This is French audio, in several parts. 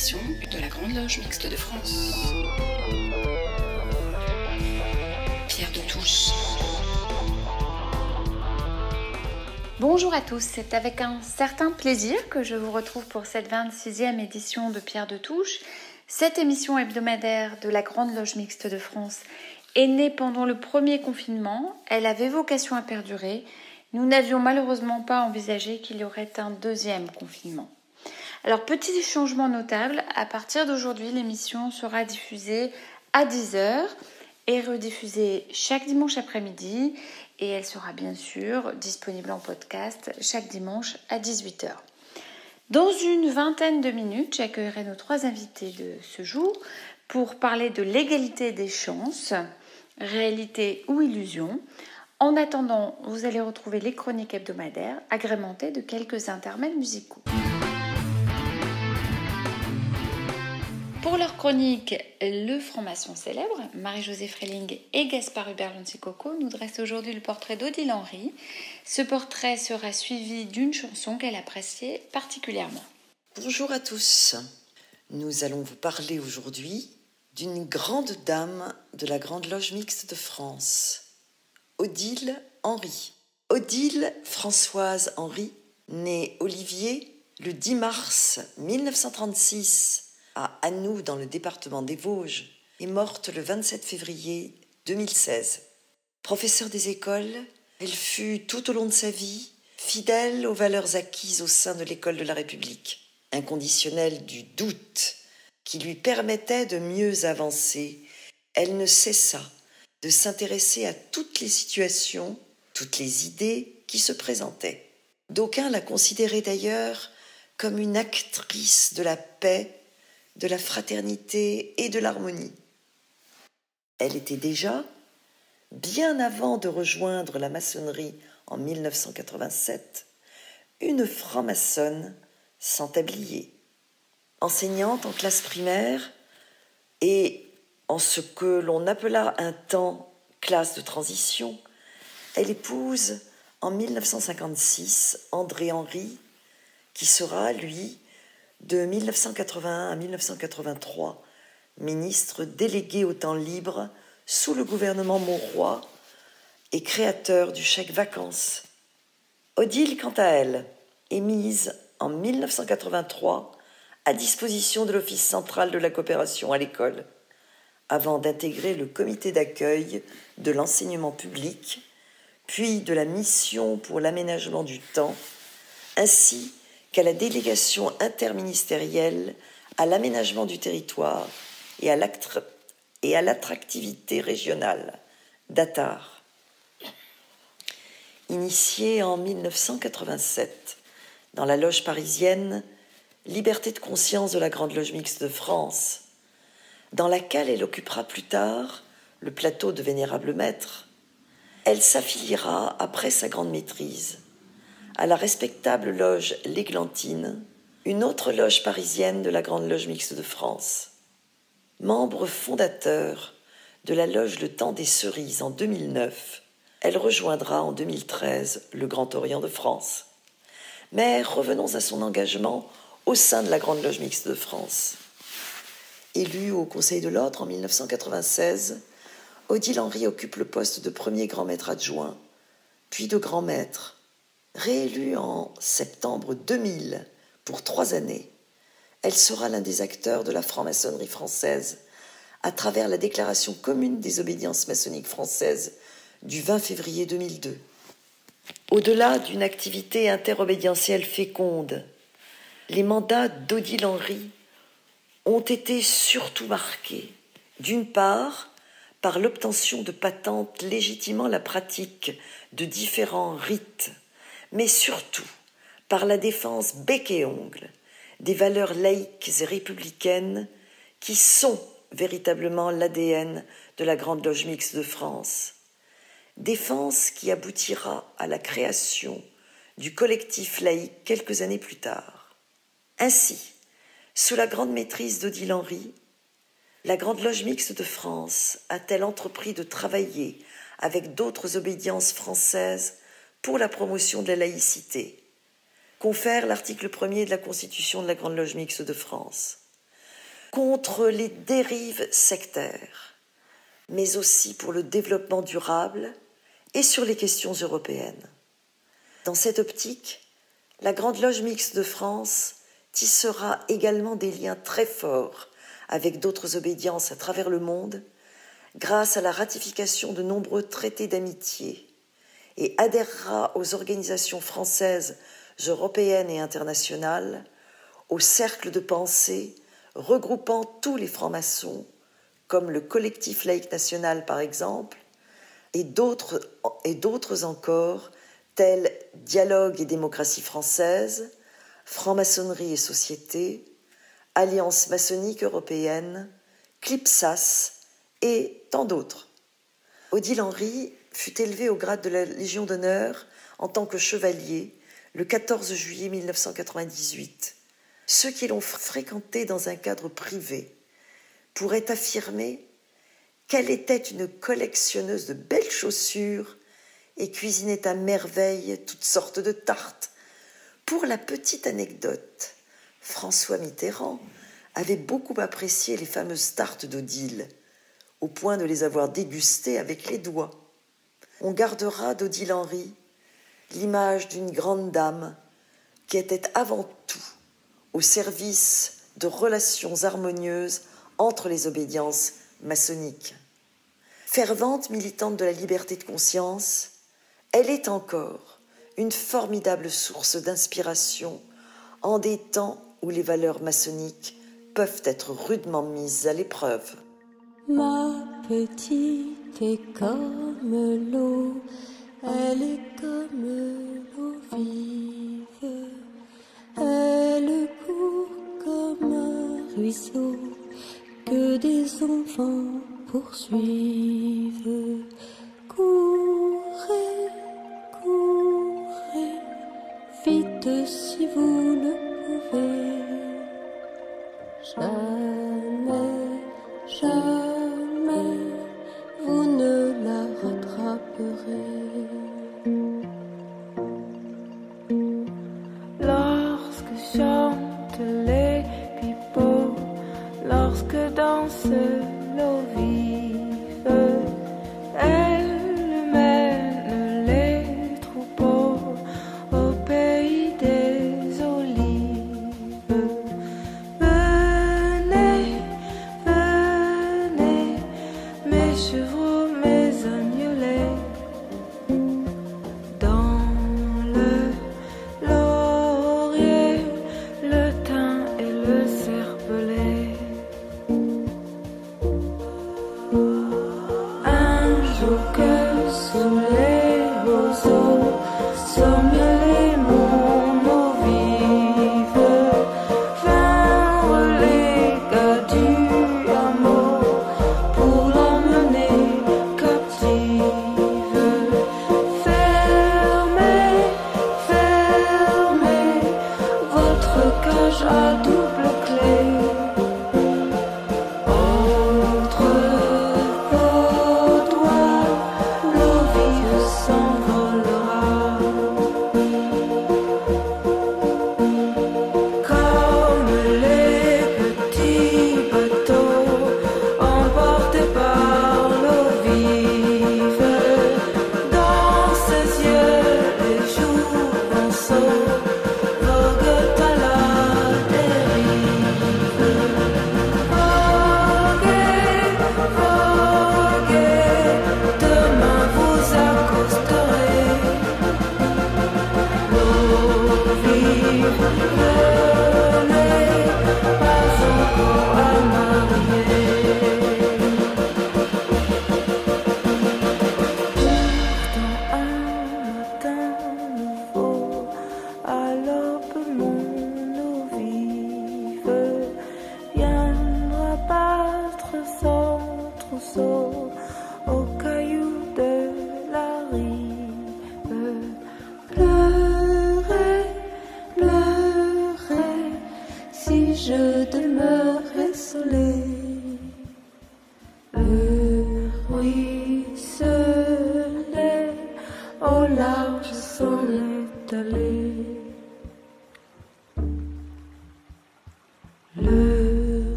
de la Grande Loge Mixte de France. Pierre de Touche. Bonjour à tous, c'est avec un certain plaisir que je vous retrouve pour cette 26e édition de Pierre de Touche. Cette émission hebdomadaire de la Grande Loge Mixte de France est née pendant le premier confinement. Elle avait vocation à perdurer. Nous n'avions malheureusement pas envisagé qu'il y aurait un deuxième confinement. Alors, petit changement notable, à partir d'aujourd'hui, l'émission sera diffusée à 10h et rediffusée chaque dimanche après-midi et elle sera bien sûr disponible en podcast chaque dimanche à 18h. Dans une vingtaine de minutes, j'accueillerai nos trois invités de ce jour pour parler de l'égalité des chances, réalité ou illusion. En attendant, vous allez retrouver les chroniques hebdomadaires agrémentées de quelques intermèdes musicaux. Pour leur chronique Le franc-maçon célèbre, Marie-Josée Freling et Gaspard Hubert Coco nous dressent aujourd'hui le portrait d'Odile Henry. Ce portrait sera suivi d'une chanson qu'elle appréciait particulièrement. Bonjour à tous. Nous allons vous parler aujourd'hui d'une grande dame de la Grande Loge Mixte de France, Odile Henry. Odile Françoise Henry, née Olivier le 10 mars 1936 à Anou dans le département des Vosges, est morte le 27 février 2016. Professeure des écoles, elle fut tout au long de sa vie fidèle aux valeurs acquises au sein de l'école de la République, inconditionnelle du doute qui lui permettait de mieux avancer. Elle ne cessa de s'intéresser à toutes les situations, toutes les idées qui se présentaient. D'aucuns la considéraient d'ailleurs comme une actrice de la paix de la fraternité et de l'harmonie. Elle était déjà, bien avant de rejoindre la maçonnerie en 1987, une franc-maçonne sans tablier. Enseignante en classe primaire et en ce que l'on appela un temps classe de transition, elle épouse en 1956 André Henry, qui sera, lui, de 1981 à 1983, ministre délégué au temps libre sous le gouvernement Monroy et créateur du chèque vacances. Odile, quant à elle, est mise en 1983 à disposition de l'Office central de la coopération à l'école, avant d'intégrer le comité d'accueil de l'enseignement public, puis de la mission pour l'aménagement du temps, ainsi qu'à la délégation interministérielle à l'aménagement du territoire et à l'attractivité régionale, d'Atar. Initiée en 1987 dans la loge parisienne Liberté de conscience de la Grande Loge Mixte de France, dans laquelle elle occupera plus tard le plateau de Vénérable Maître, elle s'affiliera après sa grande maîtrise à la respectable loge L'Églantine, une autre loge parisienne de la Grande Loge Mixte de France. Membre fondateur de la loge Le Temps des Cerises en 2009, elle rejoindra en 2013 le Grand Orient de France. Mais revenons à son engagement au sein de la Grande Loge Mixte de France. Élue au Conseil de l'Ordre en 1996, Odile Henry occupe le poste de premier grand maître adjoint, puis de grand maître, Réélue en septembre 2000 pour trois années, elle sera l'un des acteurs de la franc-maçonnerie française à travers la déclaration commune des obédiences maçonniques françaises du 20 février 2002. Au-delà d'une activité interobédientielle féconde, les mandats d'Odile Henry ont été surtout marqués, d'une part, par l'obtention de patentes légitimant la pratique de différents rites mais surtout par la défense bec et ongle des valeurs laïques et républicaines qui sont véritablement l'ADN de la Grande Loge Mixte de France. Défense qui aboutira à la création du collectif laïque quelques années plus tard. Ainsi, sous la grande maîtrise d'Odile Henry, la Grande Loge Mixte de France a-t-elle entrepris de travailler avec d'autres obédiences françaises pour la promotion de la laïcité, confère l'article 1er de la Constitution de la Grande Loge Mixte de France. contre les dérives sectaires, mais aussi pour le développement durable et sur les questions européennes. Dans cette optique, la Grande Loge mixte de France tissera également des liens très forts avec d'autres obédiences à travers le monde grâce à la ratification de nombreux traités d'amitié et adhérera aux organisations françaises, européennes et internationales, au cercle de pensée regroupant tous les francs-maçons, comme le collectif laïque national par exemple, et d'autres, encore, tels Dialogue et démocratie française, Franc-maçonnerie et société, Alliance maçonnique européenne, Clipsas et tant d'autres. Odile Henry fut élevé au grade de la Légion d'honneur en tant que chevalier le 14 juillet 1998. Ceux qui l'ont fréquenté dans un cadre privé pourraient affirmer qu'elle était une collectionneuse de belles chaussures et cuisinait à merveille toutes sortes de tartes. Pour la petite anecdote, François Mitterrand avait beaucoup apprécié les fameuses tartes d'Odile, au point de les avoir dégustées avec les doigts. On gardera d'Odile Henry l'image d'une grande dame qui était avant tout au service de relations harmonieuses entre les obédiences maçonniques. Fervente militante de la liberté de conscience, elle est encore une formidable source d'inspiration en des temps où les valeurs maçonniques peuvent être rudement mises à l'épreuve. Ma petite est comme l'eau, elle est comme l'eau vive, elle court comme un ruisseau que des enfants poursuivent. Courez, courez, vite si vous le pouvez. Jamais, jamais,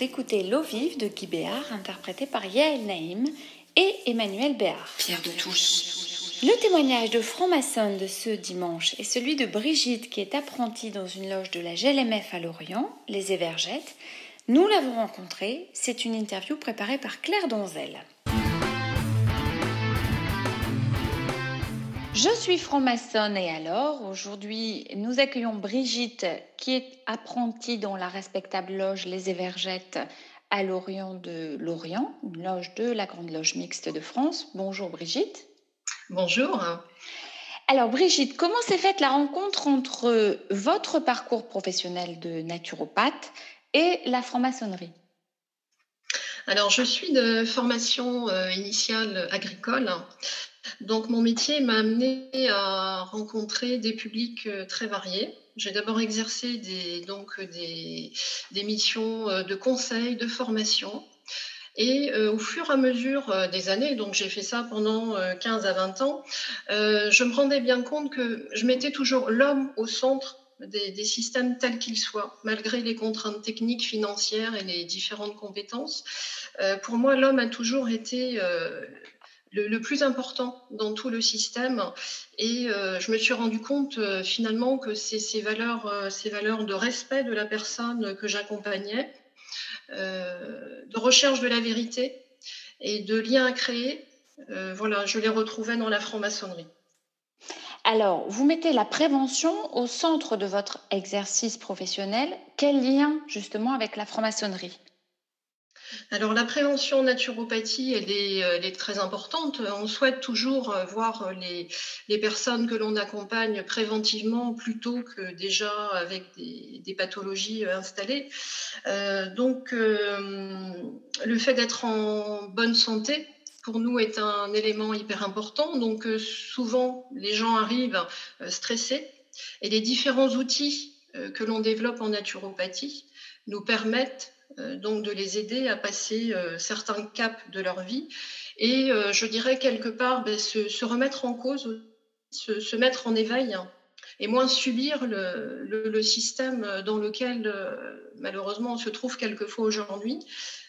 d'écouter L'eau vive de Guy Béard, interprété par Yael Naïm et Emmanuel Béard. Pierre de Touche. Le témoignage de franc-maçon de ce dimanche est celui de Brigitte qui est apprentie dans une loge de la GLMF à Lorient, les Évergettes. Nous l'avons rencontrée, c'est une interview préparée par Claire Donzel. Je suis franc-maçonne et alors, aujourd'hui, nous accueillons Brigitte qui est apprentie dans la respectable loge Les Évergettes à Lorient de Lorient, une loge de la Grande Loge Mixte de France. Bonjour Brigitte. Bonjour. Alors Brigitte, comment s'est faite la rencontre entre votre parcours professionnel de naturopathe et la franc-maçonnerie? Alors je suis de formation euh, initiale agricole. Donc mon métier m'a amené à rencontrer des publics euh, très variés. J'ai d'abord exercé des, donc des, des, missions euh, de conseil, de formation. Et euh, au fur et à mesure des années, donc j'ai fait ça pendant 15 à 20 ans, euh, je me rendais bien compte que je mettais toujours l'homme au centre des, systèmes tels qu'ils soient, malgré les contraintes techniques, financières et les différentes compétences. Euh, pour moi, l'homme a toujours été le, plus important dans tout le système. Et euh, je me suis rendu compte euh, finalement que c'est ces valeurs, euh, ces valeurs de respect de la personne que j'accompagnais, de recherche de la vérité et de lien à créer, voilà, je les retrouvais dans la franc-maçonnerie. Alors, vous mettez la prévention au centre de votre exercice professionnel. Quel lien justement avec la franc-maçonnerie? Alors la prévention en naturopathie, est, elle est, très importante. On souhaite toujours voir les, les personnes que l'on accompagne préventivement plutôt que déjà avec des, pathologies installées. Euh, donc euh, le fait d'être en bonne santé, pour nous est un élément hyper important. Donc euh, souvent les gens arrivent stressés et les différents outils que l'on développe en naturopathie nous permettent euh, donc de les aider à passer euh, certains caps de leur vie et euh, je dirais quelque part ben, se, remettre en cause, se, mettre en éveil et moins subir le, système dans lequel malheureusement on se trouve quelquefois aujourd'hui.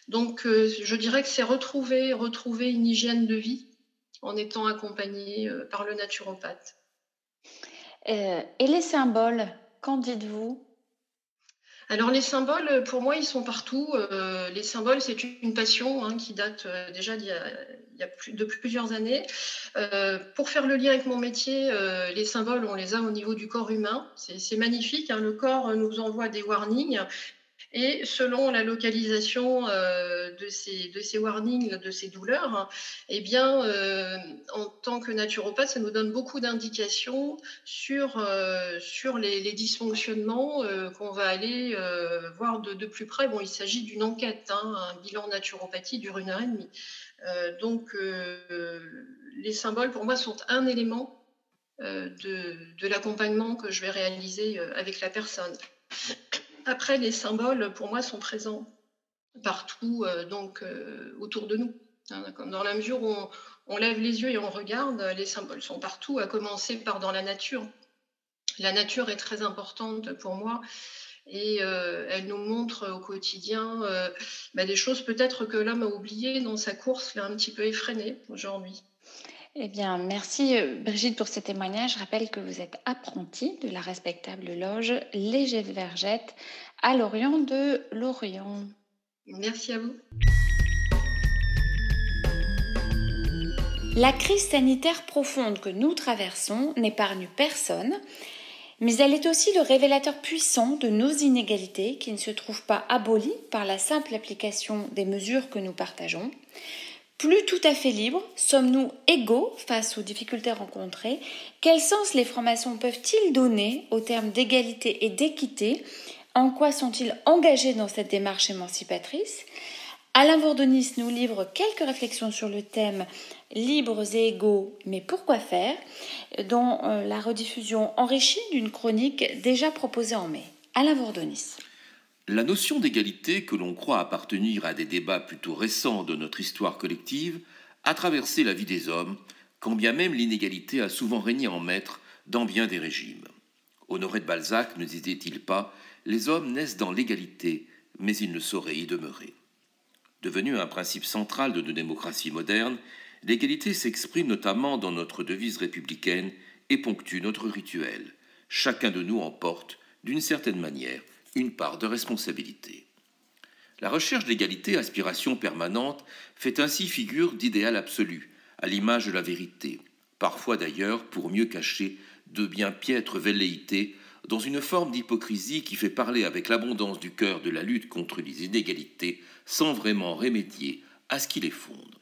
Donc je dirais que c'est retrouver, retrouver une hygiène de vie en étant accompagné par le naturopathe. Euh, et les symboles, qu'en dites-vous? Alors les symboles, pour moi, ils sont partout. Euh, les symboles, c'est une passion hein, qui date euh, déjà d'il de plusieurs années. Euh, pour faire le lien avec mon métier, les symboles, on les a au niveau du corps humain. C'est magnifique. Hein, le corps nous envoie des warnings et selon la localisation euh, de, ces, de ces warnings, de ces douleurs, eh bien, euh, en tant que naturopathe, ça nous donne beaucoup d'indications sur, euh, sur les, dysfonctionnements qu'on va aller voir de, de, plus près. Bon, il s'agit d'une enquête, hein, un bilan naturopathie dure une heure et demie. Donc, les symboles, pour moi, sont un élément de, de l'accompagnement que je vais réaliser avec la personne. Après, les symboles, pour moi, sont présents partout, euh, donc euh, autour de nous. Hein, dans la mesure où on, lève les yeux et on regarde, les symboles sont partout, à commencer par dans la nature. La nature est très importante pour moi et euh, elle nous montre au quotidien euh, bah, des choses peut-être que l'homme a oubliées dans sa course, l'a un petit peu effréné aujourd'hui. Eh bien, merci Brigitte pour ce témoignage. Je rappelle que vous êtes apprentie de la respectable loge Léger Vergette à Lorient de Lorient. Merci à vous. La crise sanitaire profonde que nous traversons n'épargne personne, mais elle est aussi le révélateur puissant de nos inégalités qui ne se trouvent pas abolies par la simple application des mesures que nous partageons. Plus tout à fait libres, sommes-nous égaux face aux difficultés rencontrées? Quel sens les francs-maçons peuvent-ils donner aux termes d'égalité et d'équité? En quoi sont-ils engagés dans cette démarche émancipatrice? Alain Vordonis nous livre quelques réflexions sur le thème Libres et égaux, mais pourquoi faire? dans euh, la rediffusion enrichie d'une chronique déjà proposée en mai. Alain Vordonis. La notion d'égalité, que l'on croit appartenir à des débats plutôt récents de notre histoire collective, a traversé la vie des hommes, quand bien même l'inégalité a souvent régné en maître dans bien des régimes. Honoré de Balzac ne disait-il pas Les hommes naissent dans l'égalité, mais il ne saurait y demeurer. Devenu un principe central de nos démocraties modernes, l'égalité s'exprime notamment dans notre devise républicaine et ponctue notre rituel. Chacun de nous emporte, d'une certaine manière, une part de responsabilité. La recherche d'égalité, aspiration permanente, fait ainsi figure d'idéal absolu, à l'image de la vérité, parfois d'ailleurs pour mieux cacher de bien piètres velléités, dans une forme d'hypocrisie qui fait parler avec l'abondance du cœur de la lutte contre les inégalités, sans vraiment remédier à ce qui les fonde.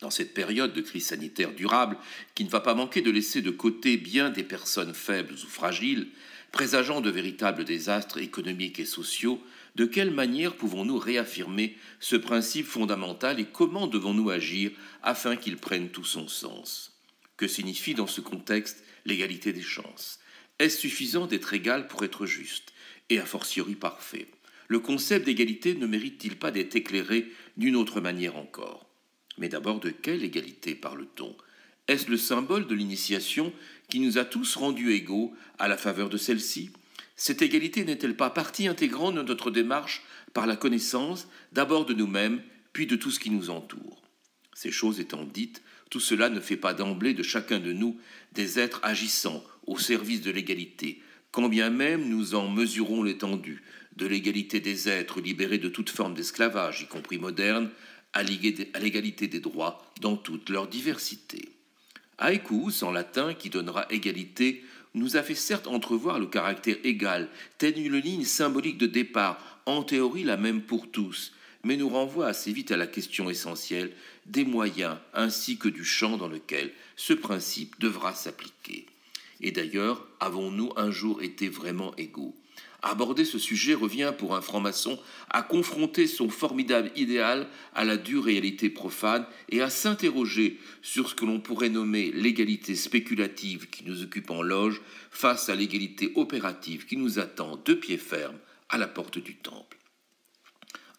Dans cette période de crise sanitaire durable, qui ne va pas manquer de laisser de côté bien des personnes faibles ou fragiles, présageant de véritables désastres économiques et sociaux, de quelle manière pouvons-nous réaffirmer ce principe fondamental et comment devons-nous agir afin qu'il prenne tout son sens? Que signifie dans ce contexte l'égalité des chances? Est-ce suffisant d'être égal pour être juste et a fortiori parfait? Le concept d'égalité ne mérite-t-il pas d'être éclairé d'une autre manière encore? Mais d'abord, de quelle égalité parle-t-on? Est-ce le symbole de l'initiation qui nous a tous rendus égaux à la faveur de celle-ci Cette égalité n'est-elle pas partie intégrante de notre démarche par la connaissance, d'abord de nous-mêmes, puis de tout ce qui nous entoure? Ces choses étant dites, tout cela ne fait pas d'emblée de chacun de nous des êtres agissant au service de l'égalité, quand bien même nous en mesurons l'étendue, de l'égalité des êtres libérés de toute forme d'esclavage, y compris moderne, à l'égalité des droits dans toute leur diversité. Aequus, en latin, qui donnera égalité, nous a fait certes entrevoir le caractère égal, telle une ligne symbolique de départ, en théorie la même pour tous, mais nous renvoie assez vite à la question essentielle des moyens ainsi que du champ dans lequel ce principe devra s'appliquer. Et d'ailleurs, avons-nous un jour été vraiment égaux? Aborder ce sujet revient pour un franc-maçon à confronter son formidable idéal à la dure réalité profane et à s'interroger sur ce que l'on pourrait nommer l'égalité spéculative qui nous occupe en loge face à l'égalité opérative qui nous attend de pied ferme à la porte du temple.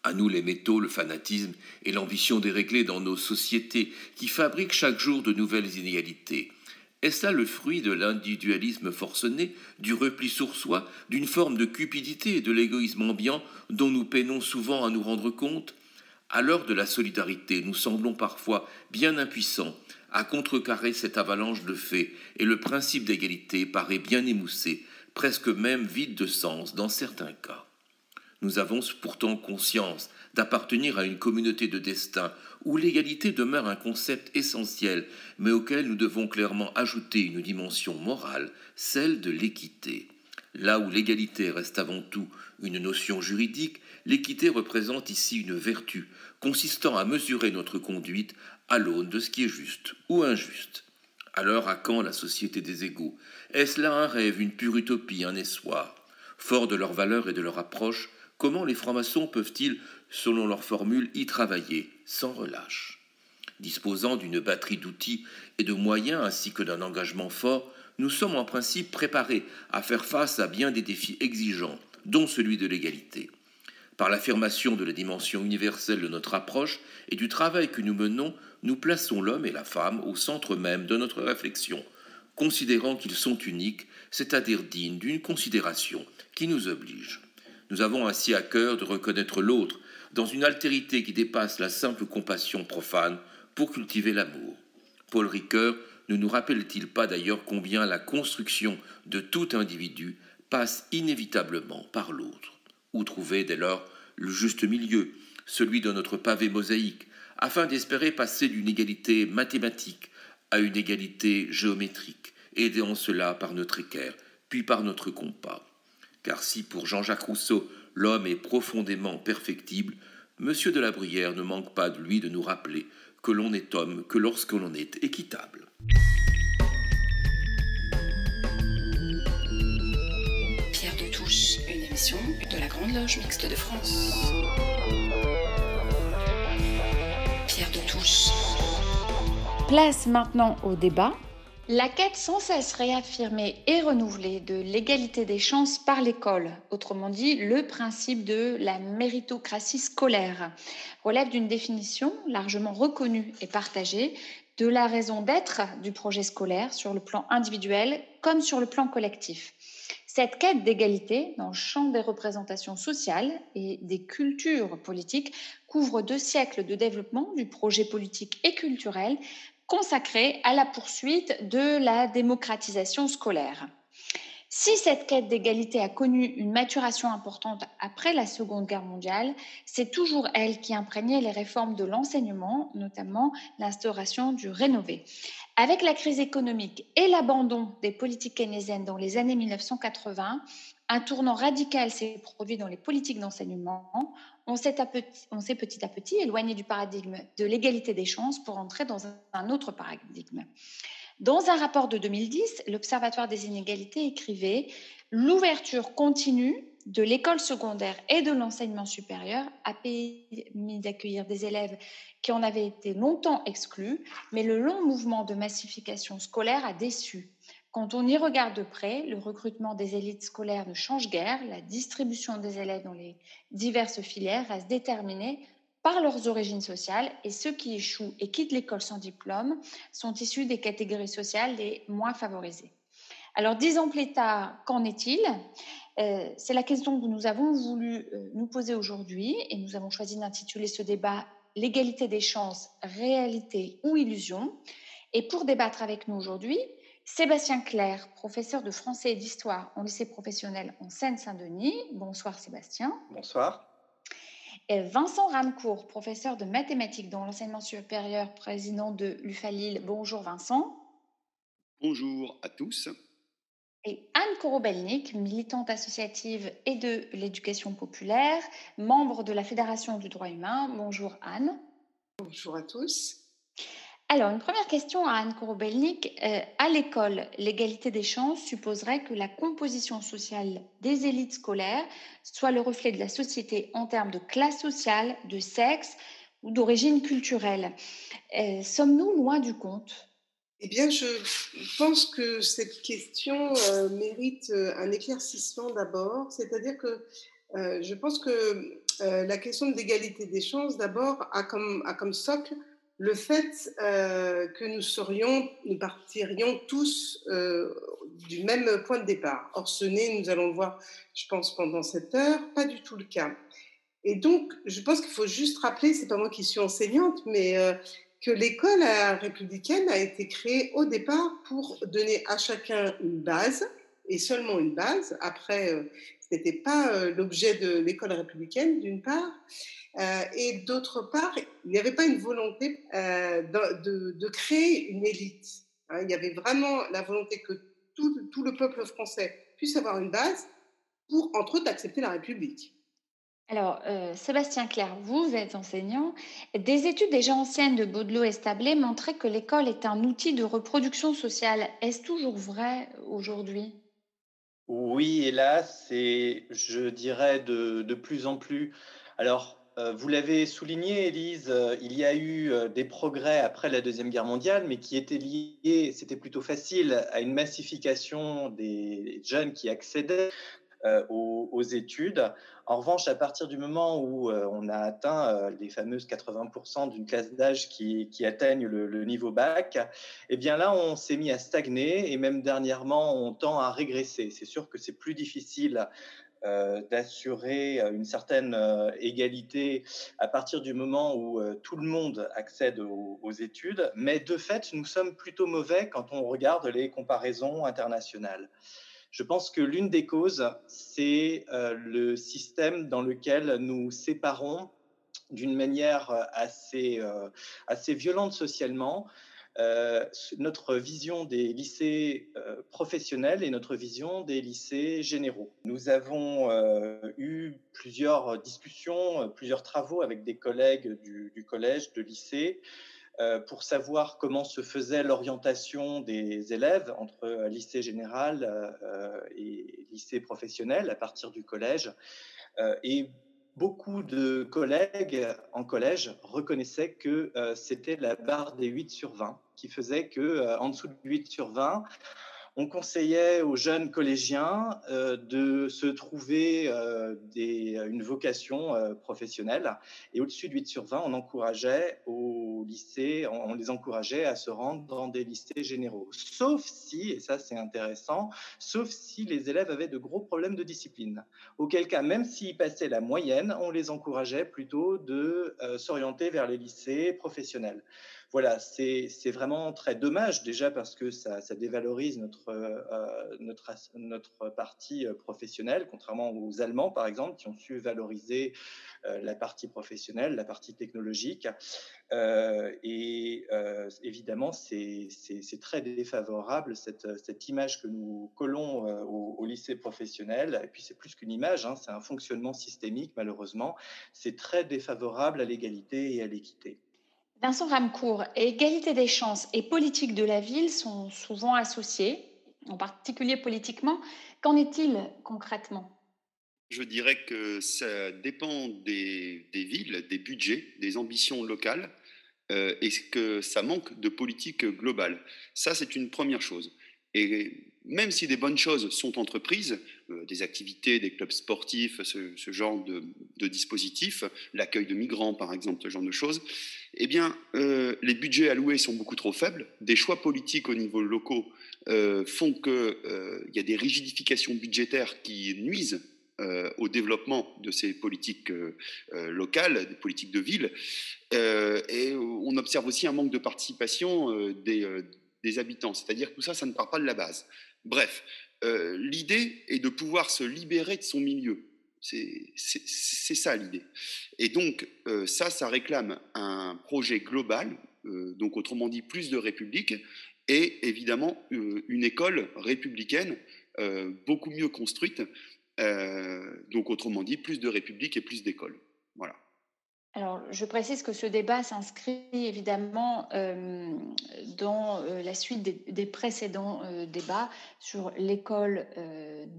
À nous les métaux, le fanatisme et l'ambition dérégler dans nos sociétés qui fabriquent chaque jour de nouvelles inégalités est-ce là le fruit de l'individualisme forcené, du repli sur soi, d'une forme de cupidité et de l'égoïsme ambiant dont nous peinons souvent à nous rendre compte? À l'heure de la solidarité, nous semblons parfois bien impuissants à contrecarrer cette avalanche de faits, et le principe d'égalité paraît bien émoussé, presque même vide de sens dans certains cas. Nous avons pourtant conscience d'appartenir à une communauté de destin où l'égalité demeure un concept essentiel, mais auquel nous devons clairement ajouter une dimension morale, celle de l'équité. Là où l'égalité reste avant tout une notion juridique, l'équité représente ici une vertu, consistant à mesurer notre conduite à l'aune de ce qui est juste ou injuste. Alors à quand la société des égaux? Est-ce là un rêve, une pure utopie, un espoir? Fort de leurs valeurs et de leur approche, comment les francs-maçons peuvent-ils selon leur formule, y travailler sans relâche. Disposant d'une batterie d'outils et de moyens ainsi que d'un engagement fort, nous sommes en principe préparés à faire face à bien des défis exigeants, dont celui de l'égalité. Par l'affirmation de la dimension universelle de notre approche et du travail que nous menons, nous plaçons l'homme et la femme au centre même de notre réflexion, considérant qu'ils sont uniques, c'est-à-dire dignes d'une considération qui nous oblige. Nous avons ainsi à cœur de reconnaître l'autre dans une altérité qui dépasse la simple compassion profane pour cultiver l'amour. Paul Ricoeur ne nous rappelle-t-il pas d'ailleurs combien la construction de tout individu passe inévitablement par l'autre? Où trouver dès lors le juste milieu, celui de notre pavé mosaïque, afin d'espérer passer d'une égalité mathématique à une égalité géométrique, aidé en cela par notre équerre, puis par notre compas? Car si pour Jean-Jacques Rousseau l'homme est profondément perfectible, Monsieur de la Bruyère ne manque pas de lui de nous rappeler que l'on est homme que lorsque l'on est équitable. Pierre de Touche, une émission de la Grande Loge Mixte de France. Pierre de Touche. Place maintenant au débat la quête sans cesse réaffirmée et renouvelée de l'égalité des chances par l'école, autrement dit le principe de la méritocratie scolaire, relève d'une définition largement reconnue et partagée de la raison d'être du projet scolaire sur le plan individuel comme sur le plan collectif. Cette quête d'égalité dans le champ des représentations sociales et des cultures politiques couvre deux siècles de développement du projet politique et culturel consacré à la poursuite de la démocratisation scolaire. Si cette quête d'égalité a connu une maturation importante après la Seconde Guerre mondiale, c'est toujours elle qui imprégnait les réformes de l'enseignement, notamment l'instauration du rénové. Avec la crise économique et l'abandon des politiques keynésiennes dans les années 1980, un tournant radical s'est produit dans les politiques d'enseignement. On s'est petit, à petit éloigné du paradigme de l'égalité des chances pour entrer dans un autre paradigme. Dans un rapport de 2010, l'Observatoire des inégalités écrivait L'ouverture continue de l'école secondaire et de l'enseignement supérieur a permis d'accueillir des élèves qui en avaient été longtemps exclus, mais le long mouvement de massification scolaire a déçu. Quand on y regarde de près, le recrutement des élites scolaires ne change guère, la distribution des élèves dans les diverses filières reste déterminée par leurs origines sociales et ceux qui échouent et quittent l'école sans diplôme sont issus des catégories sociales les moins favorisées. Alors, dix ans plus tard, qu'en est-il? Euh, C'est la question que nous avons voulu euh, nous poser aujourd'hui et nous avons choisi d'intituler ce débat L'égalité des chances, réalité ou illusion. Et pour débattre avec nous aujourd'hui, Sébastien Claire, professeur de français et d'histoire en lycée professionnel en Seine-Saint-Denis. Bonsoir Sébastien. Bonsoir. Vincent Ramcourt, professeur de mathématiques dans l'enseignement supérieur, président de l'UFALIL. Bonjour Vincent. Bonjour à tous. Et Anne Korobelnik, militante associative et de l'éducation populaire, membre de la Fédération du droit humain. Bonjour Anne. Bonjour à tous. Alors, une première question à Anne Korobelnik. Euh, à l'école, l'égalité des chances supposerait que la composition sociale des élites scolaires soit le reflet de la société en termes de classe sociale, de sexe ou d'origine culturelle. Euh, sommes-nous loin du compte? Eh bien, je pense que cette question euh, mérite un éclaircissement d'abord. C'est-à-dire que je pense que la question de l'égalité des chances, d'abord, a comme socle le fait euh, que nous serions, nous partirions tous euh, du même point de départ. Or, ce n'est, nous allons le voir, je pense, pendant cette heure, pas du tout le cas. Et donc, je pense qu'il faut juste rappeler, c'est pas moi qui suis enseignante, mais euh, que l'école républicaine a été créée au départ pour donner à chacun une base, et seulement une base. Après, n'était pas l'objet de l'école républicaine, d'une part. Euh, et d'autre part, il n'y avait pas une volonté euh, de, créer une élite. Hein. il y avait vraiment la volonté que tout, le peuple français puisse avoir une base pour, entre autres, accepter la République. Alors, euh, Sébastien Claire, vous êtes enseignant. Des études déjà anciennes de Baudelot et montraient que l'école est un outil de reproduction sociale. Est-ce toujours vrai aujourd'hui? Oui, hélas, et je dirais de, de plus en plus. Alors, euh, vous l'avez souligné, Élise, euh, il y a eu euh, des progrès après la Deuxième Guerre mondiale, mais qui étaient liés, c'était plutôt facile, à une massification des jeunes qui accédaient aux, études. En revanche, à partir du moment où on a atteint les fameuses 80% d'une classe d'âge qui, atteignent le, niveau bac, eh bien là, on s'est mis à stagner et même dernièrement, on tend à régresser. C'est sûr que c'est plus difficile euh, d'assurer euh, une certaine euh, égalité à partir du moment où tout le monde accède aux, études, mais de fait, nous sommes plutôt mauvais quand on regarde les comparaisons internationales. Je pense que l'une des causes, c'est le système dans lequel nous séparons d'une manière assez, assez violente socialement euh, notre vision des lycées euh, professionnels et notre vision des lycées généraux. Nous avons euh, eu plusieurs discussions, plusieurs travaux avec des collègues du collège, de lycée, pour savoir comment se faisait l'orientation des élèves entre lycée général et lycée professionnel à partir du collège. et beaucoup de collègues en collège reconnaissaient que euh, c'était la barre des 8 sur 20 qui faisait que euh, en dessous de 8 sur 20, on conseillait aux jeunes collégiens euh, de se trouver euh, une vocation euh, professionnelle. Et au-dessus de 8 sur 20, on encourageait au lycée, on, les encourageait à se rendre dans des lycées généraux. Sauf si, et ça c'est intéressant, sauf si les élèves avaient de gros problèmes de discipline. Auquel cas, même s'ils passaient la moyenne, on les encourageait plutôt de s'orienter vers les lycées professionnels voilà, c'est vraiment très dommage déjà parce que ça, dévalorise notre, euh, notre, partie euh, professionnelle, contrairement aux Allemands par exemple qui ont su valoriser euh, la partie professionnelle, la partie technologique. et évidemment, c'est très défavorable cette, cette, image que nous collons au, lycée professionnel. Et puis c'est plus qu'une image, hein, c'est un fonctionnement systémique malheureusement. C'est très défavorable à l'égalité et à l'équité. Vincent Ramcourt, égalité des chances et politique de la ville sont souvent associés, en particulier politiquement. Qu'en est-il concrètement? Je dirais que ça dépend des, villes, des budgets, des ambitions locales, euh, et que ça manque de politique globale. Ça, c'est une première chose. Et même si des bonnes choses sont entreprises, des activités, des clubs sportifs, ce, genre de, dispositifs, l'accueil de migrants par exemple, ce genre de choses, eh bien, euh, les budgets alloués sont beaucoup trop faibles. Des choix politiques au niveau local euh, font qu'il y a des rigidifications budgétaires qui nuisent au développement de ces politiques locales, des politiques de ville. et on observe aussi un manque de participation des, des habitants. C'est-à-dire que tout ça, ça ne part pas de la base. Bref, euh, l'idée est de pouvoir se libérer de son milieu. C'est ça l'idée. Et donc, euh, ça, ça réclame un projet global, euh, donc autrement dit plus de république, et évidemment une école républicaine beaucoup mieux construite, donc autrement dit plus de république et plus d'écoles. Voilà. Alors, je précise que ce débat s'inscrit évidemment euh, dans euh, la suite des, précédents euh, débats sur l'école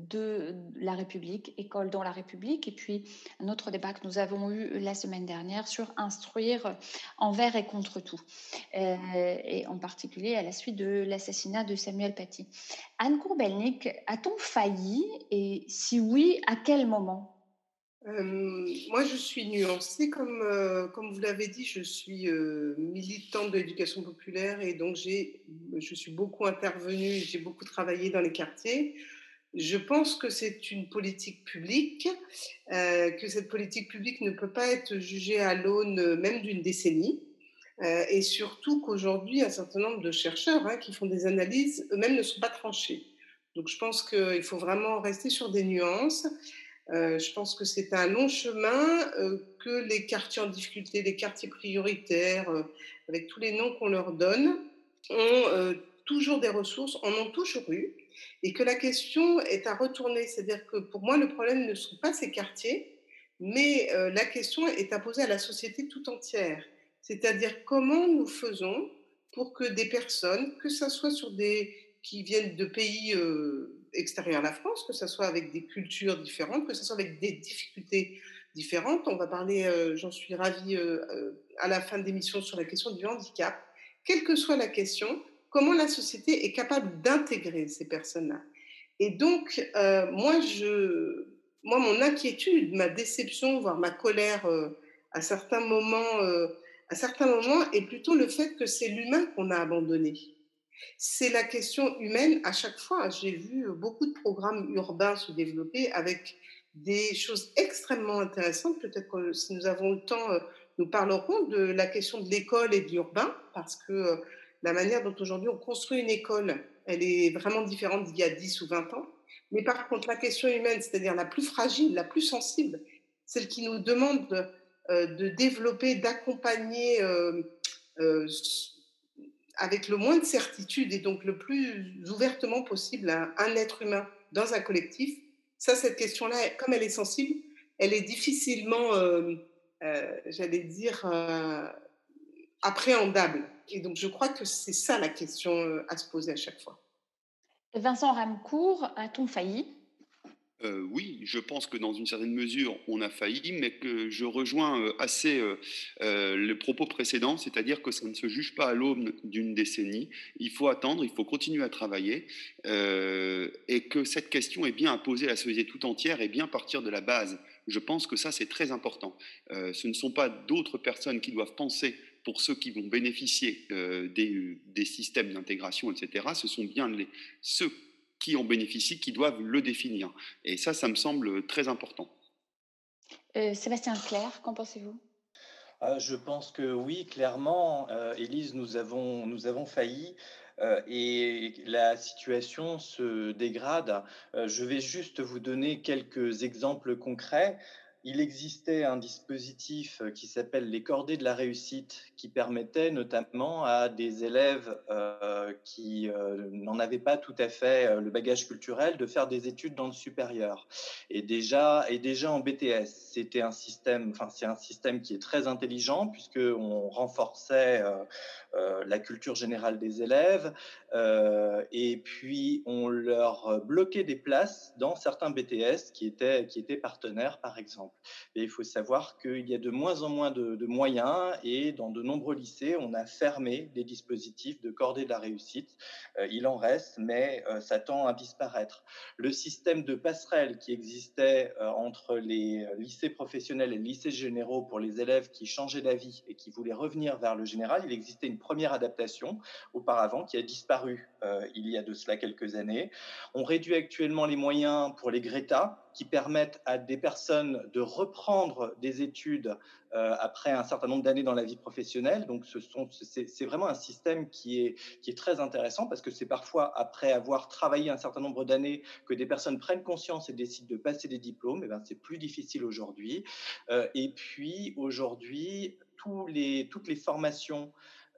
de la République, école dans la République, et puis un autre débat que nous avons eu la semaine dernière sur instruire envers et contre tout, et en particulier à la suite de l'assassinat de Samuel Paty. Anne Courbelnik, a-t-on failli, et si oui, à quel moment? Moi, je suis nuancée, comme, comme vous l'avez dit, je suis militante de l'éducation populaire et donc je suis beaucoup intervenue, j'ai beaucoup travaillé dans les quartiers. Je pense que c'est une politique publique, que cette politique publique ne peut pas être jugée à l'aune même d'une décennie. et surtout qu'aujourd'hui, un certain nombre de chercheurs hein, qui font des analyses eux-mêmes ne sont pas tranchés. Donc je pense qu'il faut vraiment rester sur des nuances. Euh, je pense que c'est un long chemin euh, que les quartiers en difficulté, les quartiers prioritaires, euh, avec tous les noms qu'on leur donne, ont toujours des ressources, en ont toujours eu, et que la question est à retourner. C'est-à-dire que pour moi, le problème ne sont pas ces quartiers, mais la question est à poser à la société tout entière. C'est-à-dire comment nous faisons pour que des personnes, que ce soit sur des qui viennent de pays extérieur à la France, que ce soit avec des cultures différentes, que ce soit avec des difficultés différentes. On va parler, euh, j'en suis ravie, euh, euh, à la fin de l'émission sur la question du handicap. Quelle que soit la question, comment la société est capable d'intégrer ces personnes-là? Et donc, moi, je, moi, mon inquiétude, ma déception, voire ma colère à certains moments, à certains moments, est plutôt le fait que c'est l'humain qu'on a abandonné c'est la question humaine à chaque fois. J'ai vu beaucoup de programmes urbains se développer avec des choses extrêmement intéressantes. Peut-être que si nous avons le temps, nous parlerons de la question de l'école et de l'urbain, parce que la manière dont aujourd'hui on construit une école, elle est vraiment différente d'il y a 10 ou 20 ans. Mais par contre, la question humaine, c'est-à-dire la plus fragile, la plus sensible, celle qui nous demande de, développer, d'accompagner avec le moins de certitude et donc le plus ouvertement possible à un être humain dans un collectif, ça, cette question-là, comme elle est sensible, elle est difficilement, euh, euh, j'allais dire, euh, appréhendable. Et donc, je crois que c'est ça la question à se poser à chaque fois. Vincent Ramcourt, a-t-on failli? Euh, oui, je pense que dans une certaine mesure, on a failli, mais que je rejoins euh, assez euh, le propos précédent, c'est-à-dire que ça ne se juge pas à l'aube d'une décennie. Il faut attendre, il faut continuer à travailler, et que cette question est bien à poser à la société tout entière et bien partir de la base. Je pense que ça, c'est très important. ce ne sont pas d'autres personnes qui doivent penser pour ceux qui vont bénéficier des, des, systèmes d'intégration, etc. Ce sont bien les, ceux qui en bénéficient, qui doivent le définir. Et ça, ça me semble très important. Euh, Sébastien Claire, qu'en pensez-vous? Euh, Je pense que oui, clairement, euh, Élise, nous avons, nous avons failli. et la situation se dégrade. je vais juste vous donner quelques exemples concrets il existait un dispositif euh, qui s'appelle les cordées de la réussite, qui permettait notamment à des élèves euh, qui euh, n'en avaient pas tout à fait le bagage culturel de faire des études dans le supérieur. Et déjà, et déjà en BTS, c'était un système, enfin c'est un système qui est très intelligent puisque on renforçait la culture générale des élèves et puis on leur bloquait des places dans certains BTS qui étaient qui étaient partenaires, par exemple. Il faut savoir qu'il y a de moins en moins de, moyens et dans de nombreux lycées, on a fermé des dispositifs de cordée de la réussite. Euh, il en reste, mais euh, ça tend à disparaître. Le système de passerelle qui existait euh, entre les lycées professionnels et les lycées généraux pour les élèves qui changeaient d'avis et qui voulaient revenir vers le général, il existait une première adaptation auparavant qui a disparu il y a de cela quelques années. On réduit actuellement les moyens pour les Greta qui permettent à des personnes de reprendre des études euh, après un certain nombre d'années dans la vie professionnelle. Donc, c'est, vraiment un système qui est, très intéressant parce que c'est parfois après avoir travaillé un certain nombre d'années que des personnes prennent conscience et décident de passer des diplômes. Et ben, c'est plus difficile aujourd'hui. Euh, et puis, aujourd'hui, toutes les formations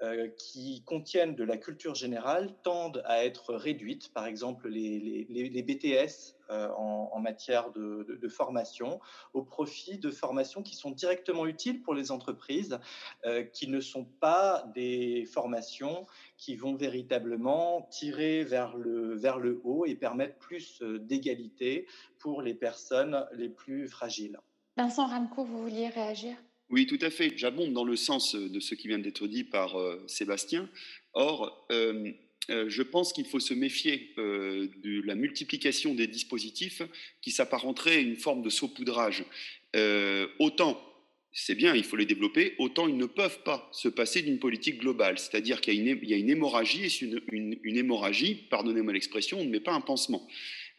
euh, qui contiennent de la culture générale tendent à être réduites. Par exemple, les, BTS euh, en, matière de, de, formation au profit de formations qui sont directement utiles pour les entreprises, euh, qui ne sont pas des formations qui vont véritablement tirer vers le, vers le haut et permettre plus d'égalité pour les personnes les plus fragiles. Vincent Ramco, vous vouliez réagir? Oui, tout à fait. J'abonde dans le sens de ce qui vient d'être dit par euh, Sébastien. Or, euh, euh, je pense qu'il faut se méfier de la multiplication des dispositifs qui s'apparenteraient à une forme de saupoudrage. autant c'est bien, il faut les développer, autant ils ne peuvent pas se passer d'une politique globale. C'est-à-dire qu'il y, a une hémorragie, et une, une hémorragie, pardonnez-moi l'expression, on ne met pas un pansement.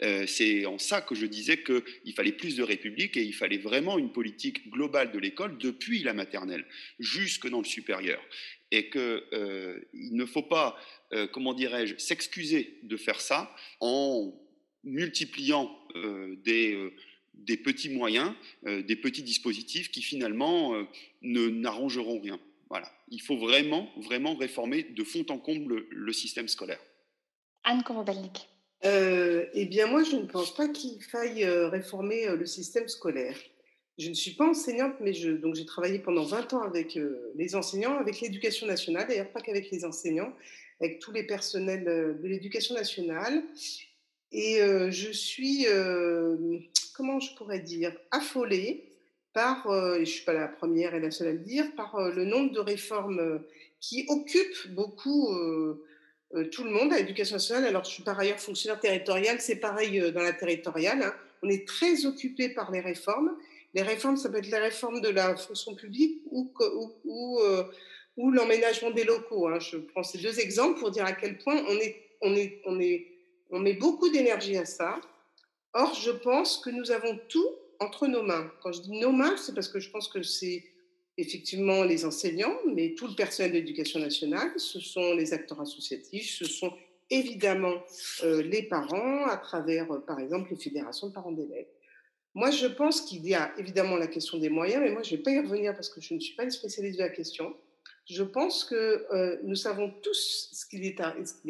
Euh, c'est en ça que je disais qu'il fallait plus de République et il fallait vraiment une politique globale de l'école depuis la maternelle jusque dans le supérieur. Et qu'il euh, ne faut pas, euh, comment dirais-je, s'excuser de faire ça en multipliant des petits moyens, des petits dispositifs qui finalement ne n'arrangeront rien. Voilà. Il faut vraiment, vraiment réformer de fond en comble le, système scolaire. Anne Korobelnik. Euh, eh bien, moi, je ne pense pas qu'il faille euh, réformer euh, le système scolaire. Je ne suis pas enseignante, mais donc j'ai travaillé pendant 20 ans avec les enseignants, avec l'éducation nationale, d'ailleurs pas qu'avec les enseignants, avec tous les personnels de l'éducation nationale. Et je suis, comment je pourrais dire, affolée par, et je ne suis pas la première et la seule à le dire, par le nombre de réformes qui occupent beaucoup tout le monde à l'éducation nationale. Alors, je suis par ailleurs fonctionnaire territorial, c'est pareil euh, dans la territoriale. Hein. On est très occupé par les réformes. Les réformes, ça peut être la réforme de la fonction publique ou, euh, l'emménagement des locaux. Hein. Je prends ces deux exemples pour dire à quel point on met beaucoup d'énergie à ça. Or, je pense que nous avons tout entre nos mains. Quand je dis nos mains, c'est parce que je pense que c'est effectivement les enseignants, mais tout le personnel de l'éducation nationale, ce sont les acteurs associatifs, ce sont évidemment euh, les parents à travers, euh, par exemple, les fédérations de parents d'élèves. Moi, je pense qu'il y a évidemment la question des moyens, mais moi, je ne vais pas y revenir parce que je ne suis pas une spécialiste de la question. Je pense que euh, nous savons tous ce qu'il y, y,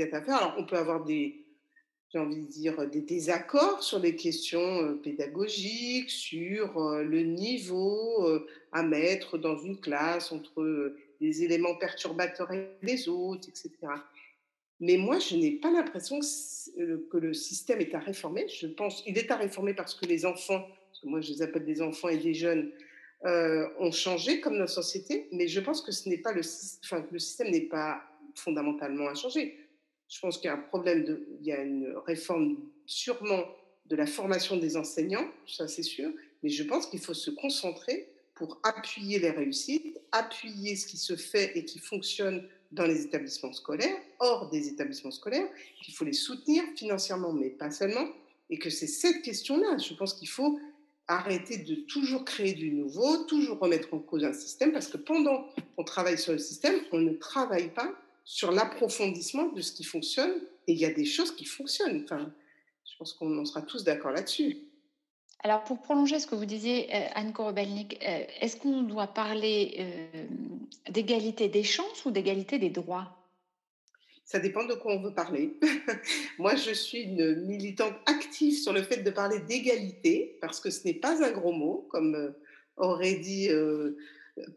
a à faire. Alors, on peut avoir des, j'ai envie de dire, des désaccords sur les questions pédagogiques, sur le niveau à mettre dans une classe entre des éléments perturbateurs et les autres, etc. Mais moi, je n'ai pas l'impression que, le système est à réformer. Je pense qu'il est à réformer parce que les enfants, parce que moi je les appelle des enfants et des jeunes, ont changé comme notre société. Mais je pense que le système n'est pas fondamentalement à changer. Je pense qu'il y a un problème, de, il y a une réforme sûrement de la formation des enseignants, ça c'est sûr, mais je pense qu'il faut se concentrer pour appuyer les réussites, appuyer ce qui se fait et qui fonctionne dans les établissements scolaires, hors des établissements scolaires, qu'il faut les soutenir financièrement, mais pas seulement, et que c'est cette question-là. Je pense qu'il faut arrêter de toujours créer du nouveau, toujours remettre en cause un système, parce que pendant qu'on travaille sur le système, on ne travaille pas sur l'approfondissement de ce qui fonctionne, et il y a des choses qui fonctionnent. Enfin, je pense qu'on en sera tous d'accord là-dessus. Alors, pour prolonger ce que vous disiez, euh, Anne Korobelnik, euh, est-ce qu'on doit parler euh, d'égalité des chances ou d'égalité des droits? Ça dépend de quoi on veut parler. Moi, je suis une militante active sur le fait de parler d'égalité, parce que ce n'est pas un gros mot, comme aurait dit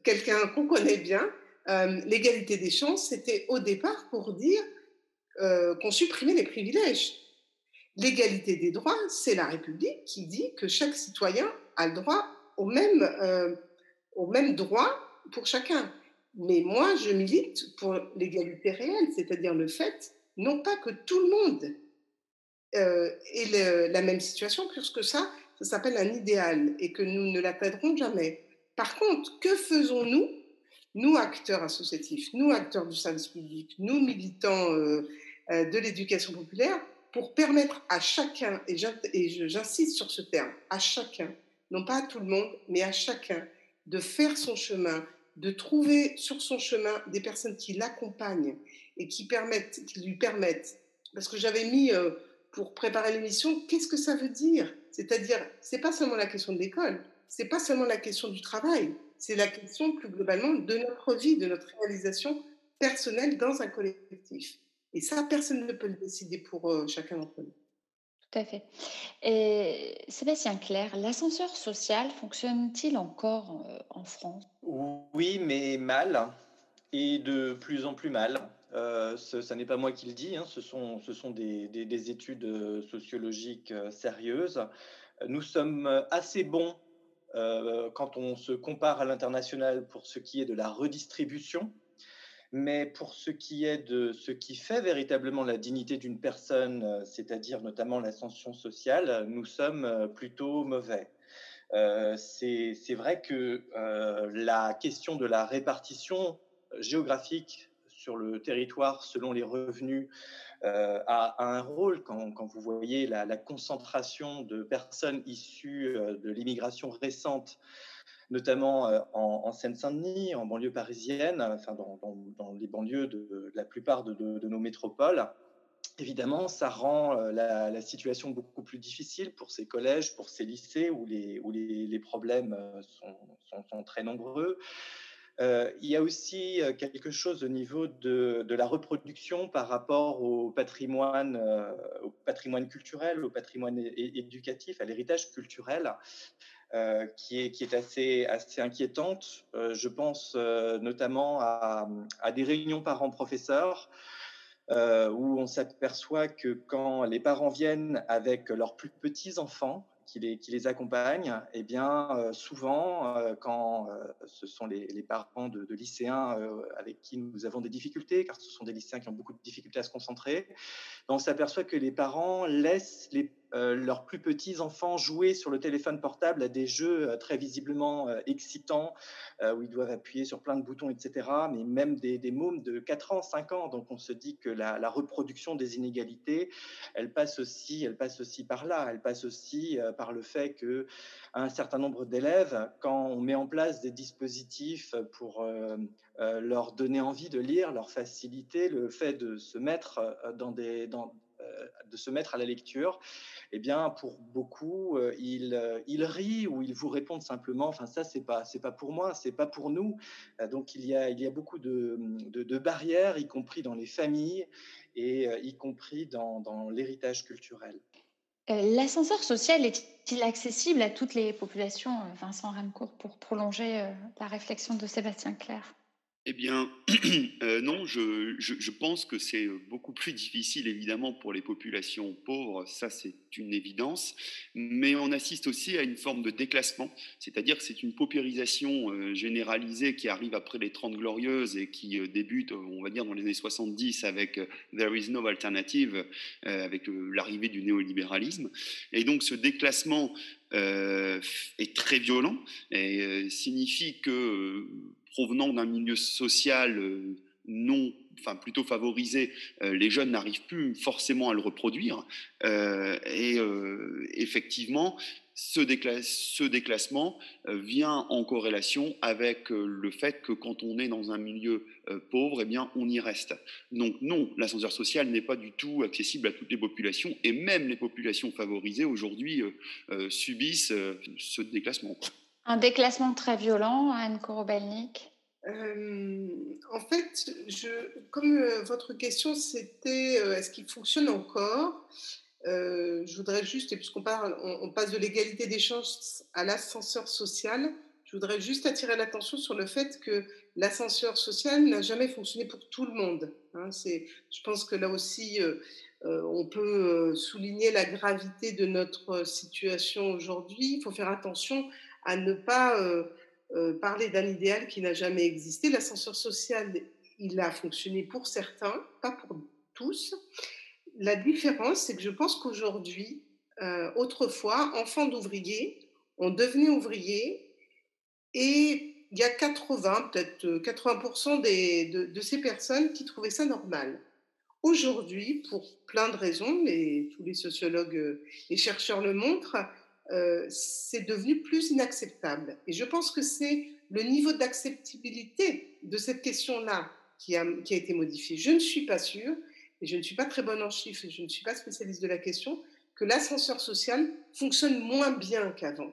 quelqu'un qu'on connaît bien. L'égalité des chances, c'était au départ pour dire qu'on supprimait les privilèges L'égalité des droits, c'est la République qui dit que chaque citoyen a le droit au même, euh, au même droit pour chacun. Mais moi, je milite pour l'égalité réelle, c'est-à-dire le fait, non pas que tout le monde euh, ait la même situation, puisque ça, ça s'appelle un idéal et que nous ne l'atteindrons jamais. Par contre, que faisons-nous, nous acteurs associatifs, nous acteurs du service public, nous militants euh, de l'éducation populaire, pour permettre à chacun, et j'insiste sur ce terme, à chacun, non pas à tout le monde, mais à chacun, de faire son chemin, de trouver sur son chemin des personnes qui l'accompagnent et qui, permettent, qui lui permettent. Parce que j'avais mis, euh, pour préparer l'émission, qu'est-ce que ça veut dire? C'est-à-dire, c'est pas seulement la question de l'école, c'est pas seulement la question du travail, c'est la question plus globalement de notre vie, de notre réalisation personnelle dans un collectif. Et ça, personne ne peut le décider pour euh, chacun d'entre nous. Tout à fait. Et Sébastien Claire, l'ascenseur social fonctionne-t-il encore euh, en France? Oui, mais mal, et de plus en plus mal. Euh, ce, n'est pas moi qui le dis, hein, ce sont, ce sont des, des, études sociologiques sérieuses. Nous sommes assez bons quand on se compare à l'international pour ce qui est de la redistribution mais pour ce qui est de ce qui fait véritablement la dignité d'une personne, euh, c'est-à-dire notamment l'ascension sociale, nous sommes euh, plutôt mauvais. Euh, c'est vrai que la question de la répartition géographique sur le territoire selon les revenus a, un rôle quand, vous voyez la, concentration de personnes issues de l'immigration récente notamment euh, en, Seine-Saint-Denis, en banlieue parisienne, enfin dans, les banlieues de, la plupart de, nos métropoles. Évidemment, ça rend euh, la, situation beaucoup plus difficile pour ces collèges, pour ces lycées où les, problèmes euh, sont, très nombreux. Il y a aussi quelque chose au niveau de, la reproduction par rapport au patrimoine, au patrimoine culturel, au patrimoine éducatif, à l'héritage culturel. Euh, qui, est, qui est assez, assez inquiétante. Euh, je pense euh, notamment à, à, des réunions parents-professeurs où on s'aperçoit que quand les parents viennent avec leurs plus petits enfants, qui les, accompagnent, eh bien, souvent, quand ce sont les, parents de, de lycéens avec qui nous avons des difficultés, car ce sont des lycéens qui ont beaucoup de difficultés à se concentrer, on s'aperçoit que les parents laissent les euh, leurs plus petits enfants jouer sur le téléphone portable à des jeux euh, très visiblement euh, excitants, où ils doivent appuyer sur plein de boutons, etc. Mais même des, des mômes de 4 ans, 5 ans. Donc on se dit que la, reproduction des inégalités, elle passe aussi, elle passe aussi par là. Elle passe aussi par le fait que un certain nombre d'élèves, quand on met en place des dispositifs pour leur donner envie de lire, leur faciliter le fait de se mettre dans des de se mettre à la lecture, eh bien, pour beaucoup, euh, ils, euh, ils rient ou ils vous répondent simplement, enfin, ça, c'est pas, c'est pas pour moi, c'est pas pour nous. Euh, donc, il y a, il y a beaucoup de, de, barrières, y compris dans les familles et y compris dans, dans l'héritage culturel. L'ascenseur social est-il accessible à toutes les populations, Vincent Ramcourt, pour prolonger la réflexion de Sébastien Claire eh bien, euh, non, je, pense que c'est beaucoup plus difficile, évidemment, pour les populations pauvres, ça c'est une évidence, mais on assiste aussi à une forme de déclassement, c'est-à-dire que c'est une paupérisation euh, généralisée qui arrive après les Trente Glorieuses et qui euh, débute, on va dire, dans les années 70 avec There is no alternative, avec l'arrivée du néolibéralisme. Et donc ce déclassement est très violent et signifie que provenant d'un milieu social euh, non, enfin plutôt favorisé, euh, les jeunes n'arrivent plus forcément à le reproduire. Euh, et effectivement, ce, déclassement vient en corrélation avec le fait que quand on est dans un milieu pauvre, eh bien, on y reste. Donc non, l'ascenseur social n'est pas du tout accessible à toutes les populations, et même les populations favorisées aujourd'hui subissent ce déclassement. Un déclassement très violent, Anne Korobelnik? Euh, en fait, comme euh, votre question c'était euh, est-ce qu'il fonctionne encore? Je voudrais juste, et puisqu'on parle, on, passe de l'égalité des chances à l'ascenseur social, je voudrais juste attirer l'attention sur le fait que l'ascenseur social n'a jamais fonctionné pour tout le monde. Hein. je pense que là aussi, on peut souligner la gravité de notre situation aujourd'hui. Il faut faire attention à ne pas euh, euh, parler d'un idéal qui n'a jamais existé. L'ascenseur social, il a fonctionné pour certains, pas pour tous. La différence, c'est que je pense qu'aujourd'hui, euh, autrefois, enfants d'ouvriers, on devenait ouvrier et il y a 80, peut-être 80% des, de, de, ces personnes qui trouvaient ça normal. Aujourd'hui, pour plein de raisons, mais tous les sociologues et chercheurs le montrent, euh, c'est devenu plus inacceptable. Et je pense que c'est le niveau d'acceptabilité de cette question-là qui a, qui a été modifié. Je ne suis pas sûre, et je ne suis pas très bonne en chiffres, et je ne suis pas spécialiste de la question, que l'ascenseur social fonctionne moins bien qu'avant.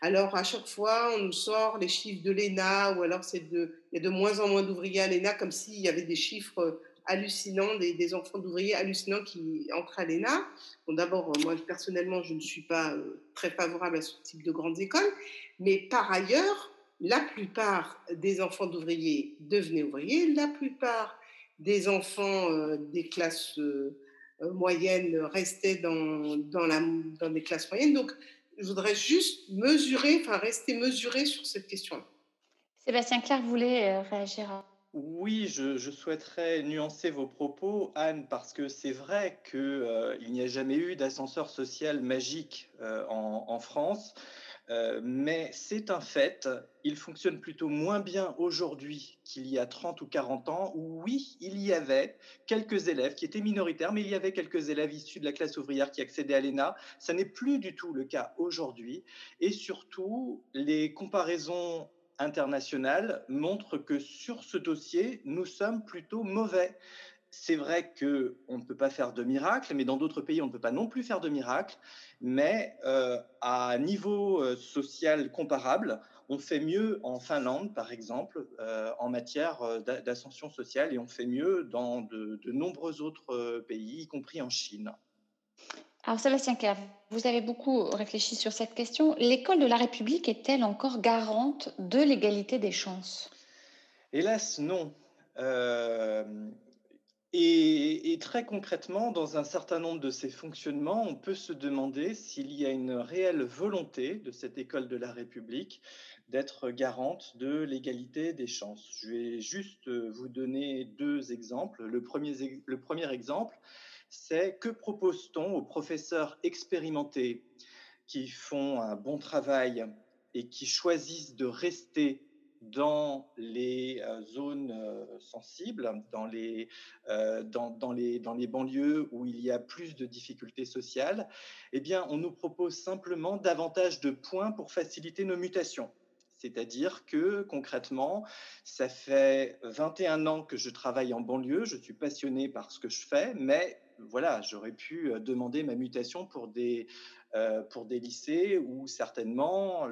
Alors, à chaque fois, on nous sort les chiffres de l'ENA, ou alors c'est de, il y a de moins en moins d'ouvriers à l'ENA, comme s'il y avait des chiffres hallucinants, des, enfants d'ouvriers hallucinants qui entrent à l'ENA. Bon, D'abord, moi, personnellement, je ne suis pas euh, très favorable à ce type de grandes écoles, mais par ailleurs, la plupart des enfants d'ouvriers devenaient ouvriers, la plupart des enfants euh, des classes euh, moyennes restaient dans, dans des classes moyennes. Donc, je voudrais juste mesurer, enfin, rester mesuré sur cette question-là. Sébastien Claire voulait réagir oui, je, souhaiterais nuancer vos propos, Anne, parce que c'est vrai qu'il euh, n'y a jamais eu d'ascenseur social magique euh, en, France, euh, mais c'est un fait, il fonctionne plutôt moins bien aujourd'hui qu'il y a 30 ou 40 ans, où oui, il y avait quelques élèves qui étaient minoritaires, mais il y avait quelques élèves issus de la classe ouvrière qui accédaient à l'ENA. Ça n'est plus du tout le cas aujourd'hui, et surtout, les comparaisons internationale montre que sur ce dossier, nous sommes plutôt mauvais. C'est vrai qu'on ne peut pas faire de miracle, mais dans d'autres pays, on ne peut pas non plus faire de miracle. Mais euh, à niveau euh, social comparable, on fait mieux en Finlande, par exemple, euh, en matière d'ascension sociale, et on fait mieux dans de nombreux autres pays, y compris en Chine. Alors Sébastien Claire, vous avez beaucoup réfléchi sur cette question. L'école de la République est-elle encore garante de l'égalité des chances? Hélas, non. Euh, et, très concrètement, dans un certain nombre de ces fonctionnements, on peut se demander s'il y a une réelle volonté de cette école de la République d'être garante de l'égalité des chances. Je vais juste vous donner deux exemples. Le premier, le premier exemple, c'est que propose-t-on aux professeurs expérimentés qui font un bon travail et qui choisissent de rester dans les euh, zones euh, sensibles, dans les, euh, dans, les, dans les banlieues où il y a plus de difficultés sociales, eh bien, on nous propose simplement davantage de points pour faciliter nos mutations. C'est-à-dire que concrètement, ça fait 21 ans que je travaille en banlieue, je suis passionné par ce que je fais, mais voilà, j'aurais pu demander ma mutation pour des, pour des lycées où certainement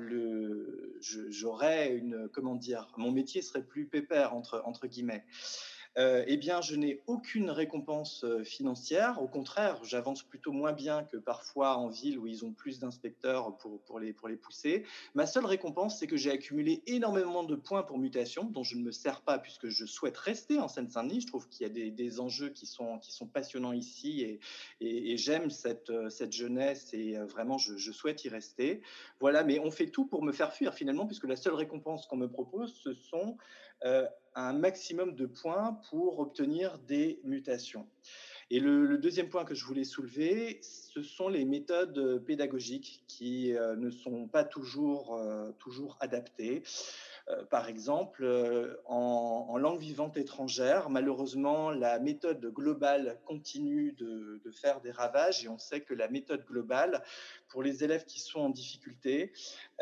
j'aurais une, comment dire, mon métier serait plus pépère entre, entre guillemets. Euh, eh bien, je n'ai aucune récompense euh, financière. Au contraire, j'avance plutôt moins bien que parfois en ville où ils ont plus d'inspecteurs pour, les, pour les pousser. Ma seule récompense, c'est que j'ai accumulé énormément de points pour mutation, dont je ne me sers pas puisque je souhaite rester en Seine-Saint-Denis. Je trouve qu'il y a des, des, enjeux qui sont, qui sont passionnants ici et, et, j'aime cette, euh, cette jeunesse et vraiment, je, souhaite y rester. Voilà, mais on fait tout pour me faire fuir finalement, puisque la seule récompense qu'on me propose, ce sont euh, un maximum de points pour obtenir des mutations. Et le, deuxième point que je voulais soulever, ce sont les méthodes pédagogiques qui euh, ne sont pas toujours, euh, toujours adaptées. Euh, par exemple, euh, en, langue vivante étrangère, malheureusement, la méthode globale continue de, de, faire des ravages et on sait que la méthode globale, pour les élèves qui sont en difficulté,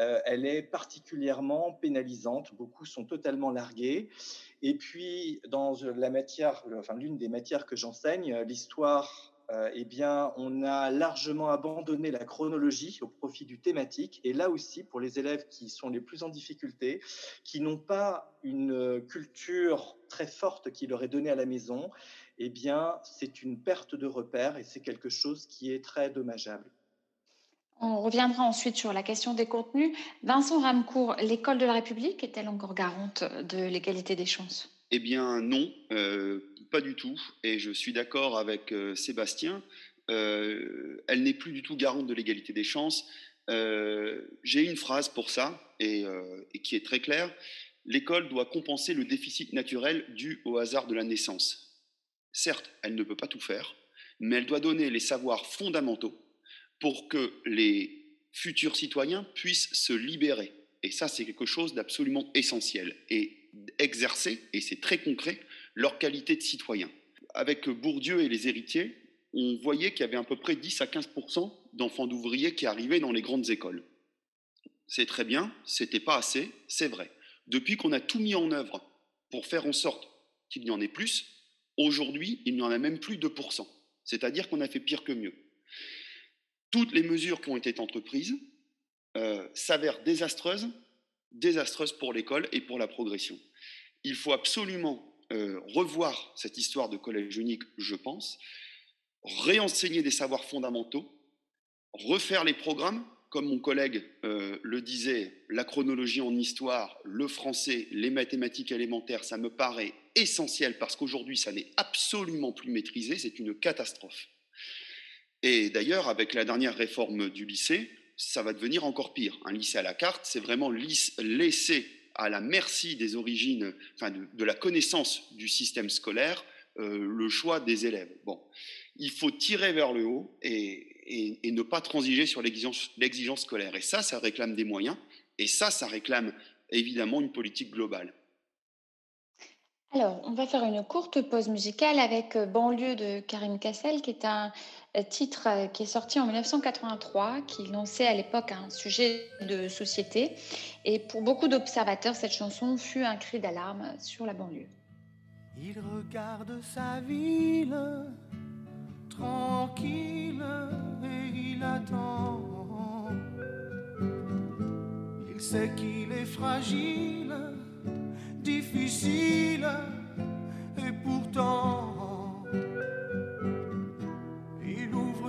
euh, elle est particulièrement pénalisante. Beaucoup sont totalement largués. Et puis, dans la matière, enfin, l'une des matières que j'enseigne, l'histoire euh, eh bien, on a largement abandonné la chronologie au profit du thématique. Et là aussi, pour les élèves qui sont les plus en difficulté, qui n'ont pas une culture très forte qui leur est donnée à la maison, eh bien, c'est une perte de repère et c'est quelque chose qui est très dommageable. On reviendra ensuite sur la question des contenus. Vincent Ramcourt, l'école de la République est-elle encore garante de l'égalité des chances? Eh bien non, euh, pas du tout. Et je suis d'accord avec euh, Sébastien. Euh, elle n'est plus du tout garante de l'égalité des chances. Euh, J'ai une phrase pour ça et, qui est très claire. L'école doit compenser le déficit naturel dû au hasard de la naissance. Certes, elle ne peut pas tout faire, mais elle doit donner les savoirs fondamentaux pour que les futurs citoyens puissent se libérer. Et ça, c'est quelque chose d'absolument essentiel. Et exercer, et c'est très concret, leur qualité de citoyen. Avec Bourdieu et les héritiers, on voyait qu'il y avait à peu près 10 à 15 d'enfants d'ouvriers qui arrivaient dans les grandes écoles. C'est très bien, c'était pas assez, c'est vrai. Depuis qu'on a tout mis en œuvre pour faire en sorte qu'il y en ait plus, aujourd'hui, il n'y en a même plus 2 C'est-à-dire qu'on a fait pire que mieux. Toutes les mesures qui ont été entreprises euh, s'avèrent désastreuses, désastreuses pour l'école et pour la progression. Il faut absolument euh, revoir cette histoire de collège unique, je pense, réenseigner des savoirs fondamentaux, refaire les programmes, comme mon collègue euh, le disait, la chronologie en histoire, le français, les mathématiques élémentaires, ça me paraît essentiel parce qu'aujourd'hui, ça n'est absolument plus maîtrisé, c'est une catastrophe. Et d'ailleurs, avec la dernière réforme du lycée, ça va devenir encore pire. Un lycée à la carte, c'est vraiment laisser à la merci des origines, enfin de, la connaissance du système scolaire, euh, le choix des élèves. Bon, il faut tirer vers le haut et, et, ne pas transiger sur l'exigence scolaire. Et ça, ça réclame des moyens. Et ça, ça réclame évidemment une politique globale. Alors, on va faire une courte pause musicale avec euh, Banlieue de Karim Kassel, qui est un titre euh, qui est sorti en 1983, qui lançait à l'époque un sujet de société. Et pour beaucoup d'observateurs, cette chanson fut un cri d'alarme sur la banlieue. Il regarde sa ville tranquille et il attend. Il sait qu'il est fragile difficile et pourtant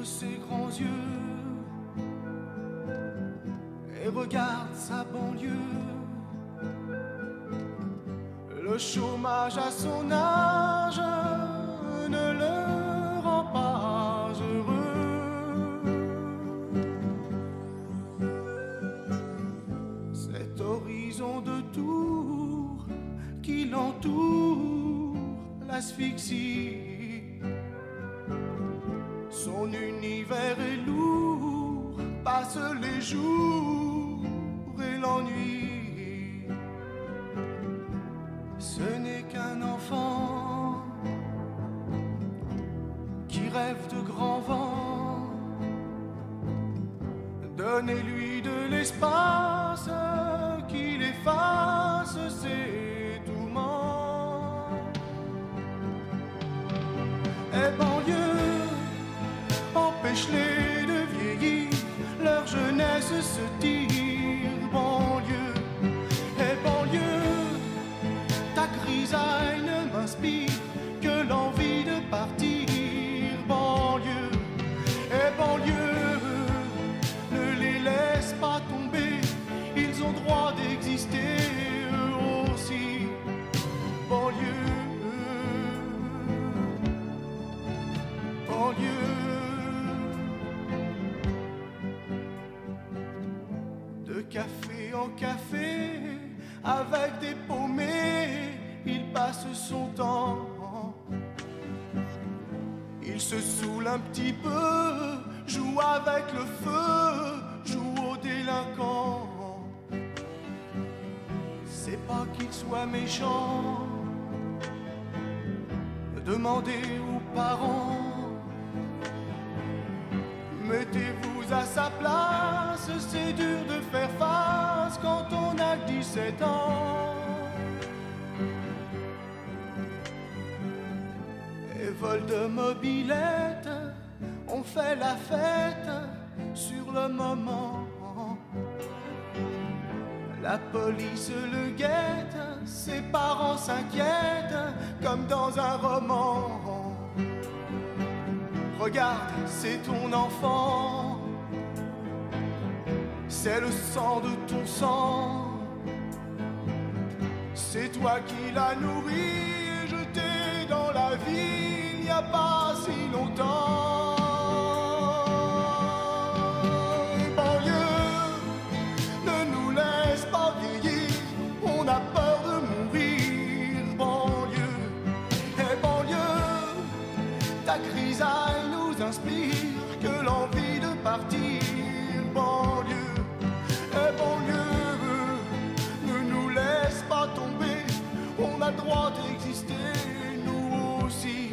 ses grands yeux et regarde sa banlieue. Le chômage à son âge ne le rend pas heureux. Cet horizon de tout qui l'entoure l'asphyxie. Son univers est lourd, passe les jours et l'ennui. Ce n'est qu'un enfant qui rêve de grand vent. Donnez-lui de l'espace café en café, avec des paumés, il passe son temps. Il se saoule un petit peu, joue avec le feu, joue aux délinquants. C'est pas qu'il soit méchant, demandez aux parents. Mettez-vous à sa place, c'est dur de faire face quand on a 17 ans. Et vol de mobilette, on fait la fête sur le moment. La police le guette, ses parents s'inquiètent comme dans un roman. Regarde, c'est ton enfant, c'est le sang de ton sang. C'est toi qui l'as nourri et jeté dans la vie il n'y a pas si longtemps. Droit d'exister, nous aussi.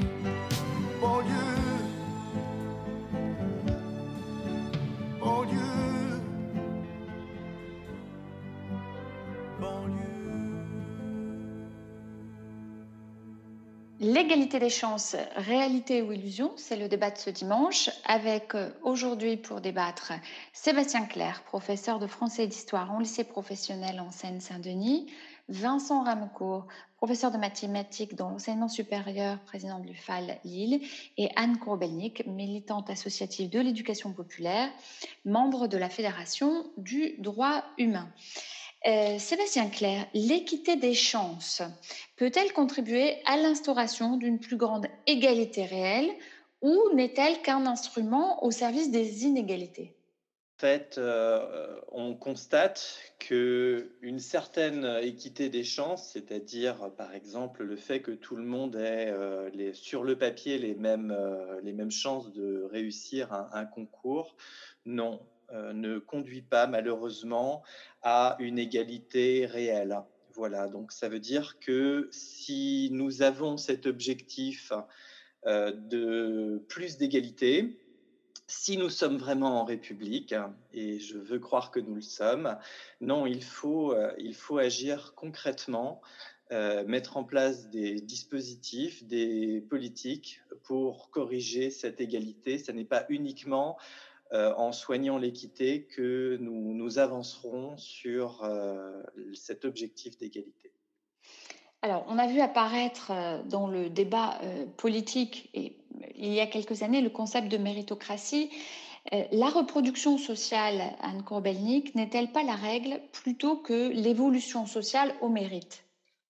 L'égalité des chances, réalité ou illusion, c'est le débat de ce dimanche avec euh, aujourd'hui pour débattre Sébastien Claire, professeur de français et d'histoire en lycée professionnel en Seine-Saint-Denis, Vincent Ramecourt, professeur de mathématiques dans l'enseignement supérieur, président de l'UFAL Lille, et Anne Courbelnik, militante associative de l'éducation populaire, membre de la Fédération du droit humain. Euh, Sébastien Claire, l'équité des chances peut-elle contribuer à l'instauration d'une plus grande égalité réelle ou n'est-elle qu'un instrument au service des inégalités? Fait, euh, on constate qu'une certaine équité des chances, c'est-à-dire par exemple le fait que tout le monde ait euh, sur le papier les mêmes, euh, les mêmes chances de réussir un, un concours, non, ne conduit pas malheureusement à une égalité réelle. Voilà, donc ça veut dire que si nous avons cet objectif de plus d'égalité, si nous sommes vraiment en République, et je veux croire que nous le sommes, non, il faut, euh, il faut agir concrètement, euh, mettre en place des dispositifs, des politiques pour corriger cette égalité. Ce n'est pas uniquement euh, en soignant l'équité que nous, avancerons sur cet objectif d'égalité. Alors, on a vu apparaître euh, dans le débat euh, politique et il y a quelques années le concept de méritocratie. Euh, La reproduction sociale, Anne Corbelnik, n'est-elle pas la règle plutôt que l'évolution sociale au mérite?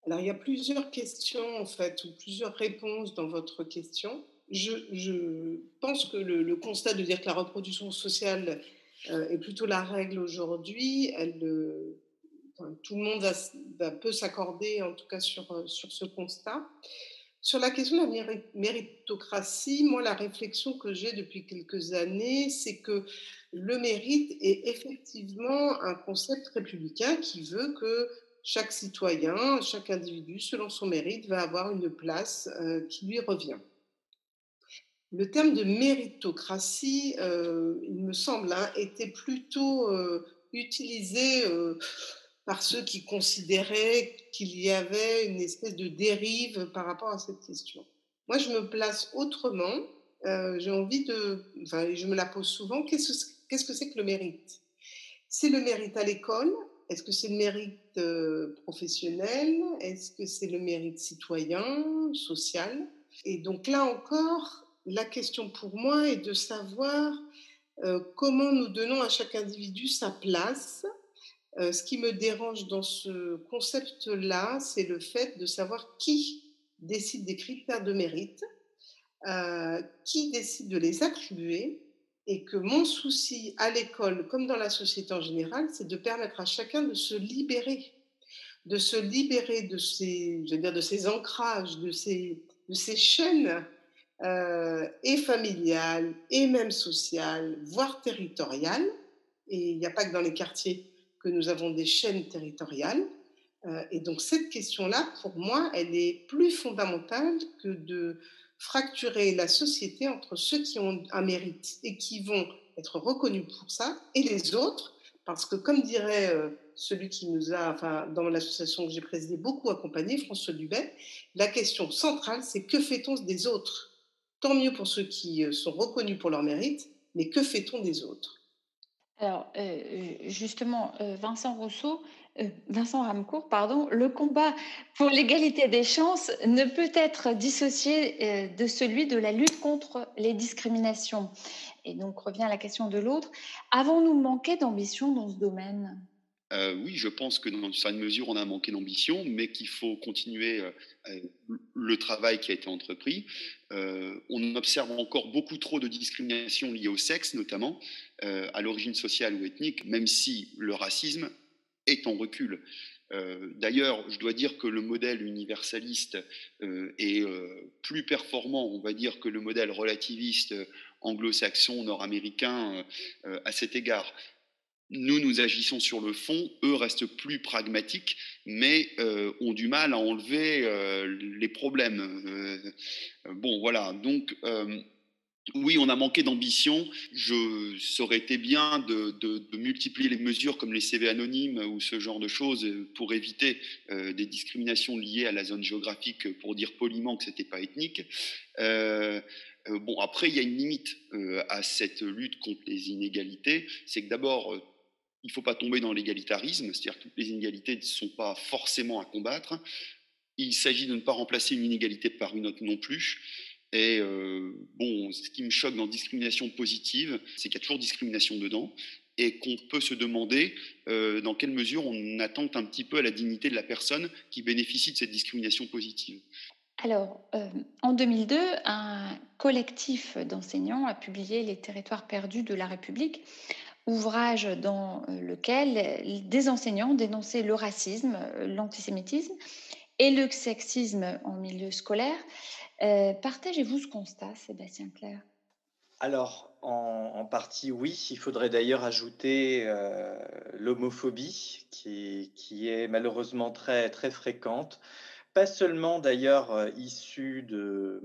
Alors, il y a plusieurs questions, en fait, ou plusieurs réponses dans votre question. Je, pense que le, le constat de dire que la reproduction sociale euh, est plutôt la règle aujourd'hui, elle, euh, tout le monde peut s'accorder en tout cas sur, euh, sur ce constat. Sur la question de la méri- méritocratie, moi, la réflexion que j'ai depuis quelques années, c'est que le mérite est effectivement un concept républicain qui veut que chaque citoyen, chaque individu, selon son mérite, va avoir une place euh, qui lui revient. Le terme de méritocratie, euh, il me semble, hein, était plutôt utilisé par ceux qui considéraient qu'il y avait une espèce de dérive par rapport à cette question. Moi, je me place autrement. Euh, J'ai envie de, enfin, je me la pose souvent. Qu'est-ce que c'est que le mérite? C'est le mérite à l'école? Est-ce que c'est le mérite euh, professionnel? Est-ce que c'est le mérite citoyen, social? Et donc là encore, la question pour moi est de savoir euh, comment nous donnons à chaque individu sa place. Euh, ce qui me dérange dans ce concept-là, c'est le fait de savoir qui décide des critères de mérite, euh, qui décide de les attribuer et que mon souci à l'école, comme dans la société en général, c'est de permettre à chacun de se libérer, de se libérer de ces, je veux dire, de ancrages, de ces, de chaînes euh, et familiales et même sociales, voire territoriales. Et il n'y a pas que dans les quartiers que nous avons des chaînes territoriales. Euh, et donc cette question-là, pour moi, elle est plus fondamentale que de fracturer la société entre ceux qui ont un mérite et qui vont être reconnus pour ça et les autres, parce que comme dirait euh, celui qui nous a, enfin, dans l'association que j'ai présidée, beaucoup accompagné, François Dubet, la question centrale, c'est que fait-on des autres? Tant mieux pour ceux qui euh, sont reconnus pour leur mérite, mais que fait-on des autres? Alors, euh, justement, Vincent Rousseau, euh, Vincent Ramcourt, pardon, le combat pour l'égalité des chances ne peut être dissocié euh, de celui de la lutte contre les discriminations. Et donc revient à la question de l'autre. Avons-nous manqué d'ambition dans ce domaine? Euh, oui, je pense que dans une certaine mesure, on a manqué d'ambition, mais qu'il faut continuer le travail qui a été entrepris. on observe encore beaucoup trop de discrimination liée au sexe, notamment à l'origine sociale ou ethnique, même si le racisme est en recul. Euh, d'ailleurs, je dois dire que le modèle universaliste euh, est euh, plus performant, on va dire, que le modèle relativiste anglo-saxon, nord-américain à cet égard. Nous, nous agissons sur le fond, eux restent plus pragmatiques, mais ont du mal à enlever les problèmes. bon, voilà, donc oui, on a manqué d'ambition. Je, ça aurait été bien de, multiplier les mesures comme les CV anonymes ou ce genre de choses pour éviter euh, des discriminations liées à la zone géographique, pour dire poliment que ce n'était pas ethnique. Euh, euh, bon, après, il y a une limite à cette lutte contre les inégalités. C'est que d'abord, il ne faut pas tomber dans l'égalitarisme, c'est-à-dire que les inégalités ne sont pas forcément à combattre. Il s'agit de ne pas remplacer une inégalité par une autre non plus. Et euh, bon, ce qui me choque dans discrimination positive, c'est qu'il y a toujours discrimination dedans et qu'on peut se demander euh, dans quelle mesure on attente un petit peu à la dignité de la personne qui bénéficie de cette discrimination positive. Alors, euh, en 2002, un collectif d'enseignants a publié Les territoires perdus de la République, ouvrage dans lequel des enseignants dénonçaient le racisme, l'antisémitisme et le sexisme en milieu scolaire. Euh, partagez-vous ce constat, Sébastien Claire? Alors, en, partie, oui. Il faudrait d'ailleurs ajouter euh, l'homophobie, qui, est malheureusement très, très fréquente. Pas seulement d'ailleurs euh, issue de,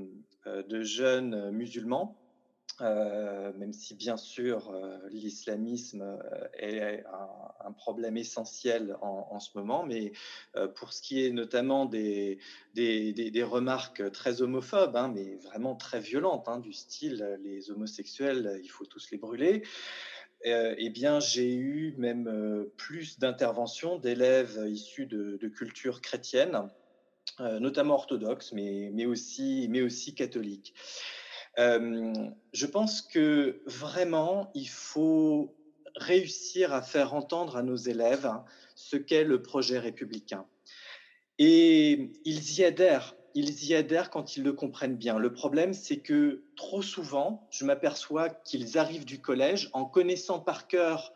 jeunes musulmans, euh, même si bien sûr euh, l'islamisme euh, est un, problème essentiel en, ce moment, mais pour ce qui est notamment des, des, remarques très homophobes, hein, mais vraiment très violentes, hein, du style les homosexuels, il faut tous les brûler. eh bien, j'ai eu même plus d'interventions d'élèves issus de, de cultures chrétiennes, notamment orthodoxes, mais, mais, aussi, mais aussi catholiques. Euh, je pense que vraiment, il faut réussir à faire entendre à nos élèves ce qu'est le projet républicain. Et ils y adhèrent. Ils y adhèrent quand ils le comprennent bien. Le problème, c'est que trop souvent, je m'aperçois qu'ils arrivent du collège en connaissant par cœur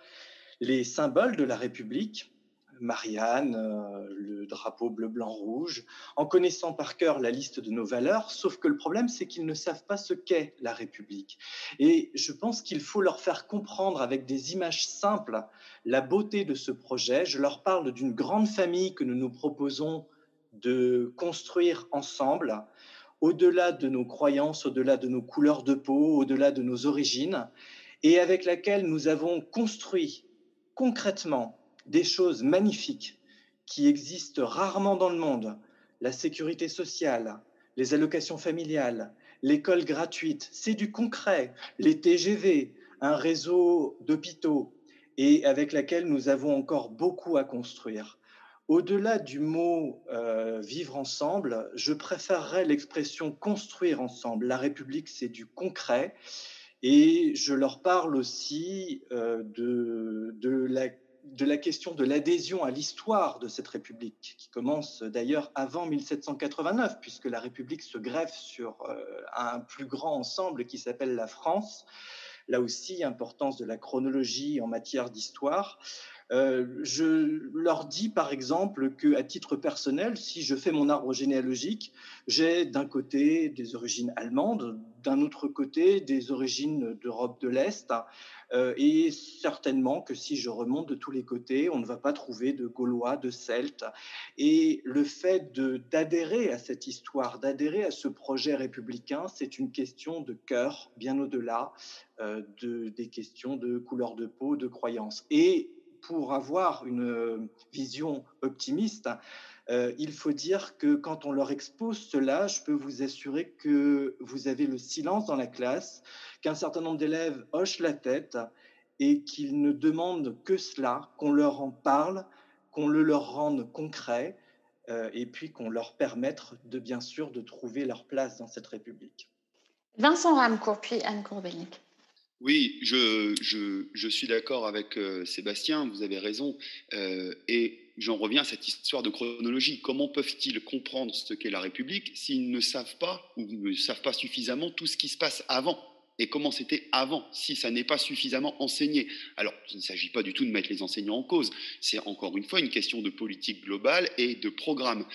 les symboles de la République, Marianne, euh, le drapeau bleu, blanc, rouge, en connaissant par cœur la liste de nos valeurs, sauf que le problème, c'est qu'ils ne savent pas ce qu'est la République. Et je pense qu'il faut leur faire comprendre avec des images simples la beauté de ce projet. Je leur parle d'une grande famille que nous nous proposons de construire ensemble, au-delà de nos croyances, au-delà de nos couleurs de peau, au-delà de nos origines, et avec laquelle nous avons construit concrètement des choses magnifiques qui existent rarement dans le monde, la sécurité sociale, les allocations familiales, l'école gratuite, c'est du concret, les TGV, un réseau d'hôpitaux, et avec laquelle nous avons encore beaucoup à construire. Au-delà du mot euh, vivre ensemble, je préférerais l'expression construire ensemble. La République, c'est du concret. Et je leur parle aussi euh, de, de la de la question de l'adhésion à l'histoire de cette République, qui commence d'ailleurs avant 1789, puisque la République se greffe sur euh, un plus grand ensemble qui s'appelle la France. là aussi, importance de la chronologie en matière d'histoire. Euh, je leur dis par exemple que, à titre personnel, si je fais mon arbre généalogique, j'ai d'un côté des origines allemandes, d'un autre côté des origines d'Europe de l'Est, euh, et certainement que si je remonte de tous les côtés, on ne va pas trouver de Gaulois, de Celtes. Et le fait d'adhérer à cette histoire, d'adhérer à ce projet républicain, c'est une question de cœur, bien au-delà euh, de, des questions de couleur de peau, de croyance. Et pour avoir une vision optimiste, euh, il faut dire que quand on leur expose cela, je peux vous assurer que vous avez le silence dans la classe, qu'un certain nombre d'élèves hochent la tête et qu'ils ne demandent que cela, qu'on leur en parle, qu'on le leur rende concret euh, et puis qu'on leur permette de bien sûr de trouver leur place dans cette République. Vincent Ramcourt, puis Anne Courbelnick. Oui, je, suis d'accord avec euh, Sébastien, vous avez raison. Euh, et j'en reviens à cette histoire de chronologie. Comment peuvent-ils comprendre ce qu'est la République s'ils ne savent pas ou ne savent pas suffisamment tout ce qui se passe avant et comment c'était avant, si ça n'est pas suffisamment enseigné? Alors, il ne s'agit pas du tout de mettre les enseignants en cause, c'est encore une fois une question de politique globale et de programme.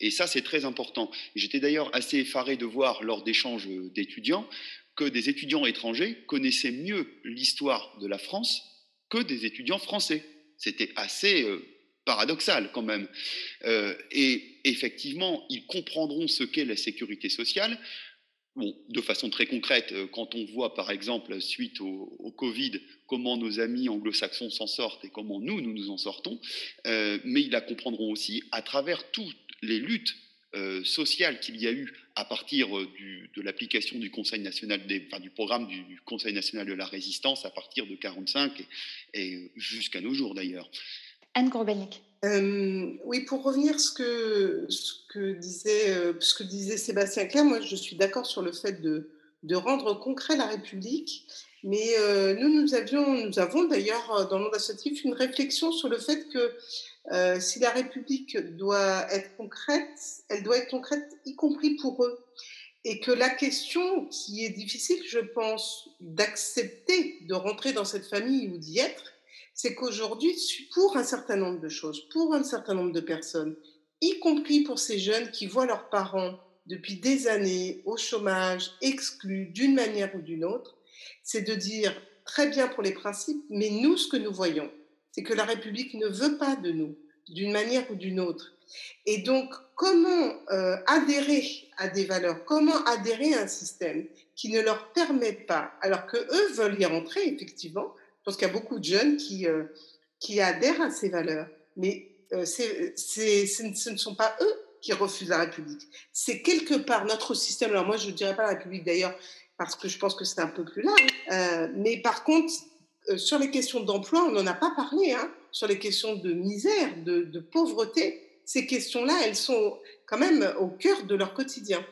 Et ça, c'est très important. J'étais d'ailleurs assez effaré de voir lors d'échanges d'étudiants que des étudiants étrangers connaissaient mieux l'histoire de la France que des étudiants français. C'était assez euh, paradoxal quand même. Euh, et effectivement, ils comprendront ce qu'est la sécurité sociale. Bon, de façon très concrète, euh, quand on voit par exemple, suite au, Covid, comment nos amis anglo-saxons s'en sortent et comment nous, nous nous en sortons, mais ils la comprendront aussi à travers toutes les luttes euh, sociale qu'il y a eu à partir euh, de l'application du Conseil national du programme du Conseil national de la résistance à partir de 45 et, jusqu'à nos jours d'ailleurs. Anne Corbelnick. Euh, oui, pour revenir à ce que, ce, que disait, ce que disait Sébastien Claire, moi je suis d'accord sur le fait de, de, rendre concret la République. Mais nous, nous, avions, nous avons d'ailleurs dans le monde associatif une réflexion sur le fait que euh, si la République doit être concrète, elle doit être concrète y compris pour eux. Et que la question qui est difficile, je pense, d'accepter de rentrer dans cette famille ou d'y être, c'est qu'aujourd'hui, pour un certain nombre de choses, pour un certain nombre de personnes, y compris pour ces jeunes qui voient leurs parents depuis des années au chômage, exclus d'une manière ou d'une autre, c'est de dire très bien pour les principes, mais nous, ce que nous voyons, c'est que la République ne veut pas de nous, d'une manière ou d'une autre. Et donc, comment euh, adhérer à des valeurs, comment adhérer à un système qui ne leur permet pas, alors que eux veulent y rentrer, effectivement, parce qu'il y a beaucoup de jeunes qui, euh, qui adhèrent à ces valeurs, mais euh, ce ne sont pas eux qui refusent la République. C'est quelque part notre système. Alors moi, je ne dirais pas la République d'ailleurs, parce que je pense que c'est un peu plus large. mais par contre, euh, sur les questions d'emploi, on n'en a pas parlé, hein, sur les questions de misère, de, pauvreté. Ces questions-là, elles sont quand même au cœur de leur quotidien.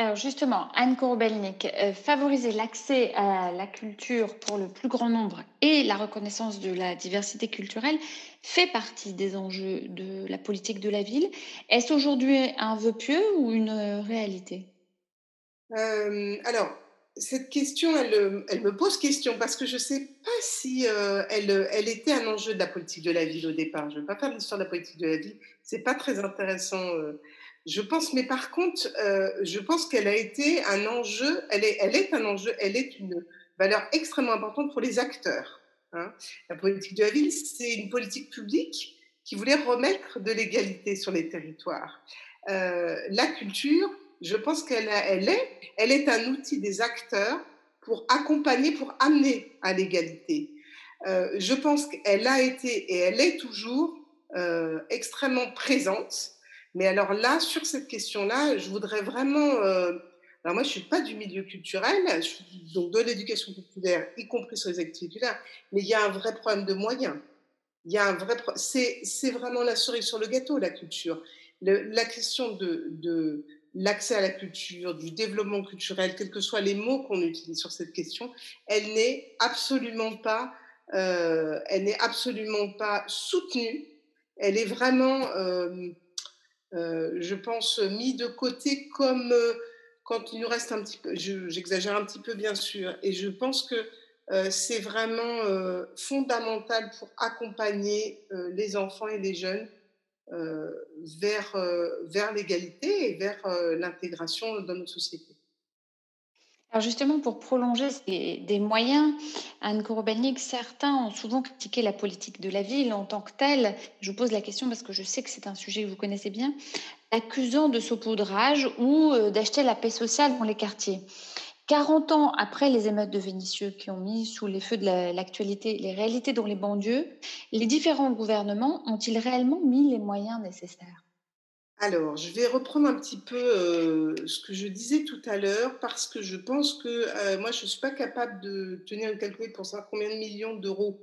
Alors justement, Anne Korobelnik, euh, favoriser l'accès à la culture pour le plus grand nombre et la reconnaissance de la diversité culturelle fait partie des enjeux de la politique de la ville. Est-ce aujourd'hui un vœu pieux ou une réalité? Euh, Alors, cette question, elle, me pose question parce que je ne sais pas si euh, elle, elle, était un enjeu de la politique de la ville au départ. Je ne veux pas faire l'histoire de la politique de la ville, c'est pas très intéressant, euh, je pense. Mais par contre, euh, je pense qu'elle a été un enjeu. Elle est, elle est un enjeu. Elle est une valeur extrêmement importante pour les acteurs. Hein. La politique de la ville, c'est une politique publique qui voulait remettre de l'égalité sur les territoires. la culture, je pense qu'elle elle est, elle est un outil des acteurs pour accompagner, pour amener à l'égalité. Euh, je pense qu'elle a été et elle est toujours euh, extrêmement présente. Mais alors là, sur cette question-là, je voudrais vraiment... Euh, alors moi, je suis pas du milieu culturel, donc de l'éducation populaire, y compris sur les activités mais il y a un vrai problème de moyens. Il y a un vrai c'est, c'est vraiment la cerise sur le gâteau, la culture. la question de, de l'accès à la culture, du développement culturel, quels que soient les mots qu'on utilise sur cette question, elle n'est absolument pas, euh, elle n'est absolument pas soutenue. Elle est vraiment, euh, je pense, mise de côté comme quand il nous reste un petit peu, j'exagère un petit peu bien sûr, et je pense que euh, c'est vraiment euh, fondamental pour accompagner euh, les enfants et les jeunes vers l'égalité et vers l'intégration dans nos sociétés. Alors justement, pour prolonger des moyens, Anne Korobelnik, certains ont souvent critiqué la politique de la ville en tant que telle. Je vous pose la question parce que je sais que c'est un sujet que vous connaissez bien, accusant de saupoudrage ou d'acheter la paix sociale dans les quartiers. 40 ans après les émeutes de Vénissieux qui ont mis sous les feux de l'actualité les réalités dans les banlieues, les différents gouvernements ont-ils réellement mis les moyens nécessaires? Alors, je vais reprendre un petit peu euh, ce que je disais tout à l'heure parce que je pense que euh, moi, je ne suis pas capable de tenir une calculette pour savoir combien de millions d'euros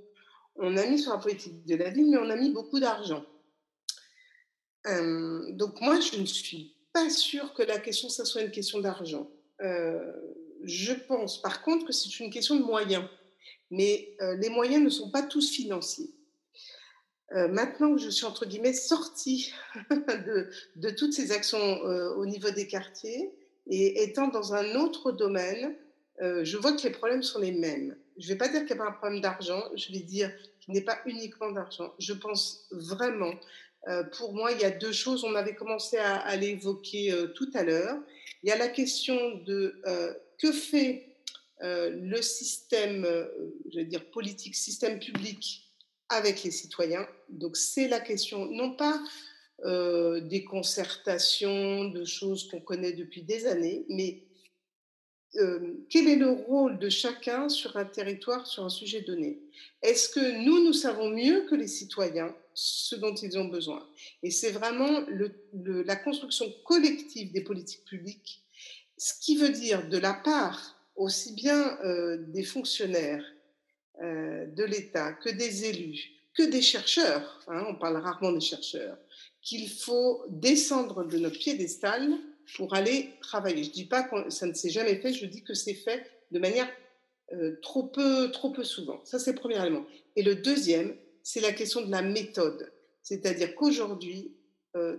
on a mis sur la politique de la ville, mais on a mis beaucoup d'argent. Euh, donc moi, je ne suis pas sûre que la question, ça soit une question d'argent. Je pense par contre que c'est une question de moyens, mais les moyens ne sont pas tous financiers. Euh, maintenant que je suis entre guillemets sortie de, toutes ces actions euh, au niveau des quartiers et étant dans un autre domaine, je vois que les problèmes sont les mêmes. Je ne vais pas dire qu'il n'y a pas un problème d'argent, je vais dire qu'il n'est pas uniquement d'argent. Je pense vraiment, pour moi, il y a deux choses, on avait commencé à, à l'évoquer tout à l'heure. Il y a la question de que fait euh, le système, euh, je veux dire politique, système public avec les citoyens. Donc c'est la question, non pas euh, des concertations, de choses qu'on connaît depuis des années, mais quel est le rôle de chacun sur un territoire, sur un sujet donné? Est-ce que nous, nous savons mieux que les citoyens ce dont ils ont besoin? Et c'est vraiment la construction collective des politiques publiques ce qui veut dire de la part aussi bien euh, des fonctionnaires euh, de l'État que des élus, que des chercheurs, hein, on parle rarement des chercheurs, qu'il faut descendre de notre piédestal pour aller travailler. Je ne dis pas que ça ne s'est jamais fait, je dis que c'est fait de manière euh, trop, peu, trop peu souvent. Ça, c'est le premier élément. Et le deuxième, c'est la question de la méthode. C'est-à-dire qu'aujourd'hui,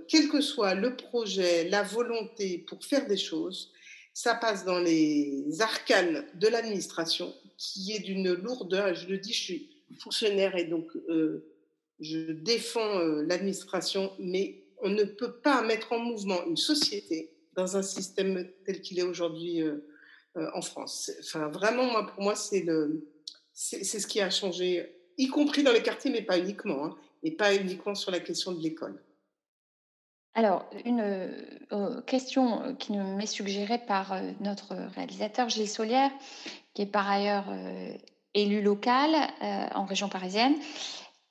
quel que soit le projet, la volonté pour faire des choses, ça passe dans les arcanes de l'administration, qui est d'une lourdeur. Je le dis, je suis fonctionnaire et donc euh, je défends euh, l'administration, mais on ne peut pas mettre en mouvement une société dans un système tel qu'il est aujourd'hui euh, en France. Enfin, vraiment, moi, pour moi, c'est c'est, ce qui a changé, y compris dans les quartiers, mais pas uniquement, hein, et pas uniquement sur la question de l'école. Alors, une question qui m'est suggérée par notre réalisateur Gilles Solière, qui est par ailleurs euh, élu local en région parisienne,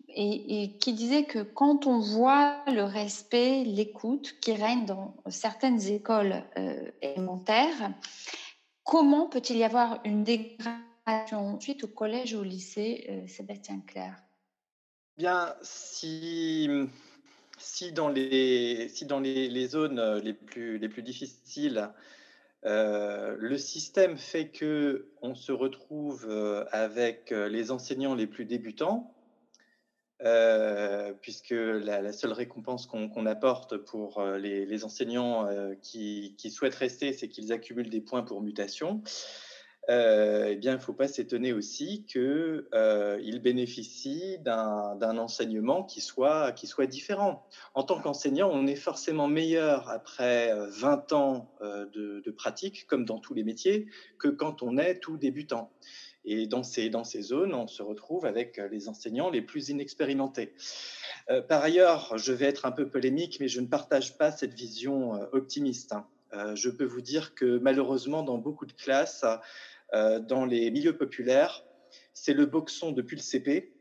et, qui disait que quand on voit le respect, l'écoute qui règne dans certaines écoles élémentaires, comment peut-il y avoir une dégradation ensuite au collège ou au lycée, Sébastien Claire Bien, si si dans les, si dans les, zones euh, les plus, les plus difficiles, euh, le système fait que on se retrouve euh, avec les enseignants les plus débutants, puisque la, seule récompense qu'on apporte pour les, enseignants qui, souhaitent rester, c'est qu'ils accumulent des points pour mutation. Euh, eh bien, il ne faut pas s'étonner aussi qu'ils euh, bénéficient d'un enseignement qui soit, différent. En tant qu'enseignant, on est forcément meilleur après 20 euh, ans de, de, pratique, comme dans tous les métiers, que quand on est tout débutant. Et dans ces, dans ces zones, on se retrouve avec les enseignants les plus inexpérimentés. par ailleurs, je vais être un peu polémique, mais je ne partage pas cette vision optimiste. Hein. je peux vous dire que malheureusement, dans beaucoup de classes, euh, dans les milieux populaires, c'est le boxon depuis le CP.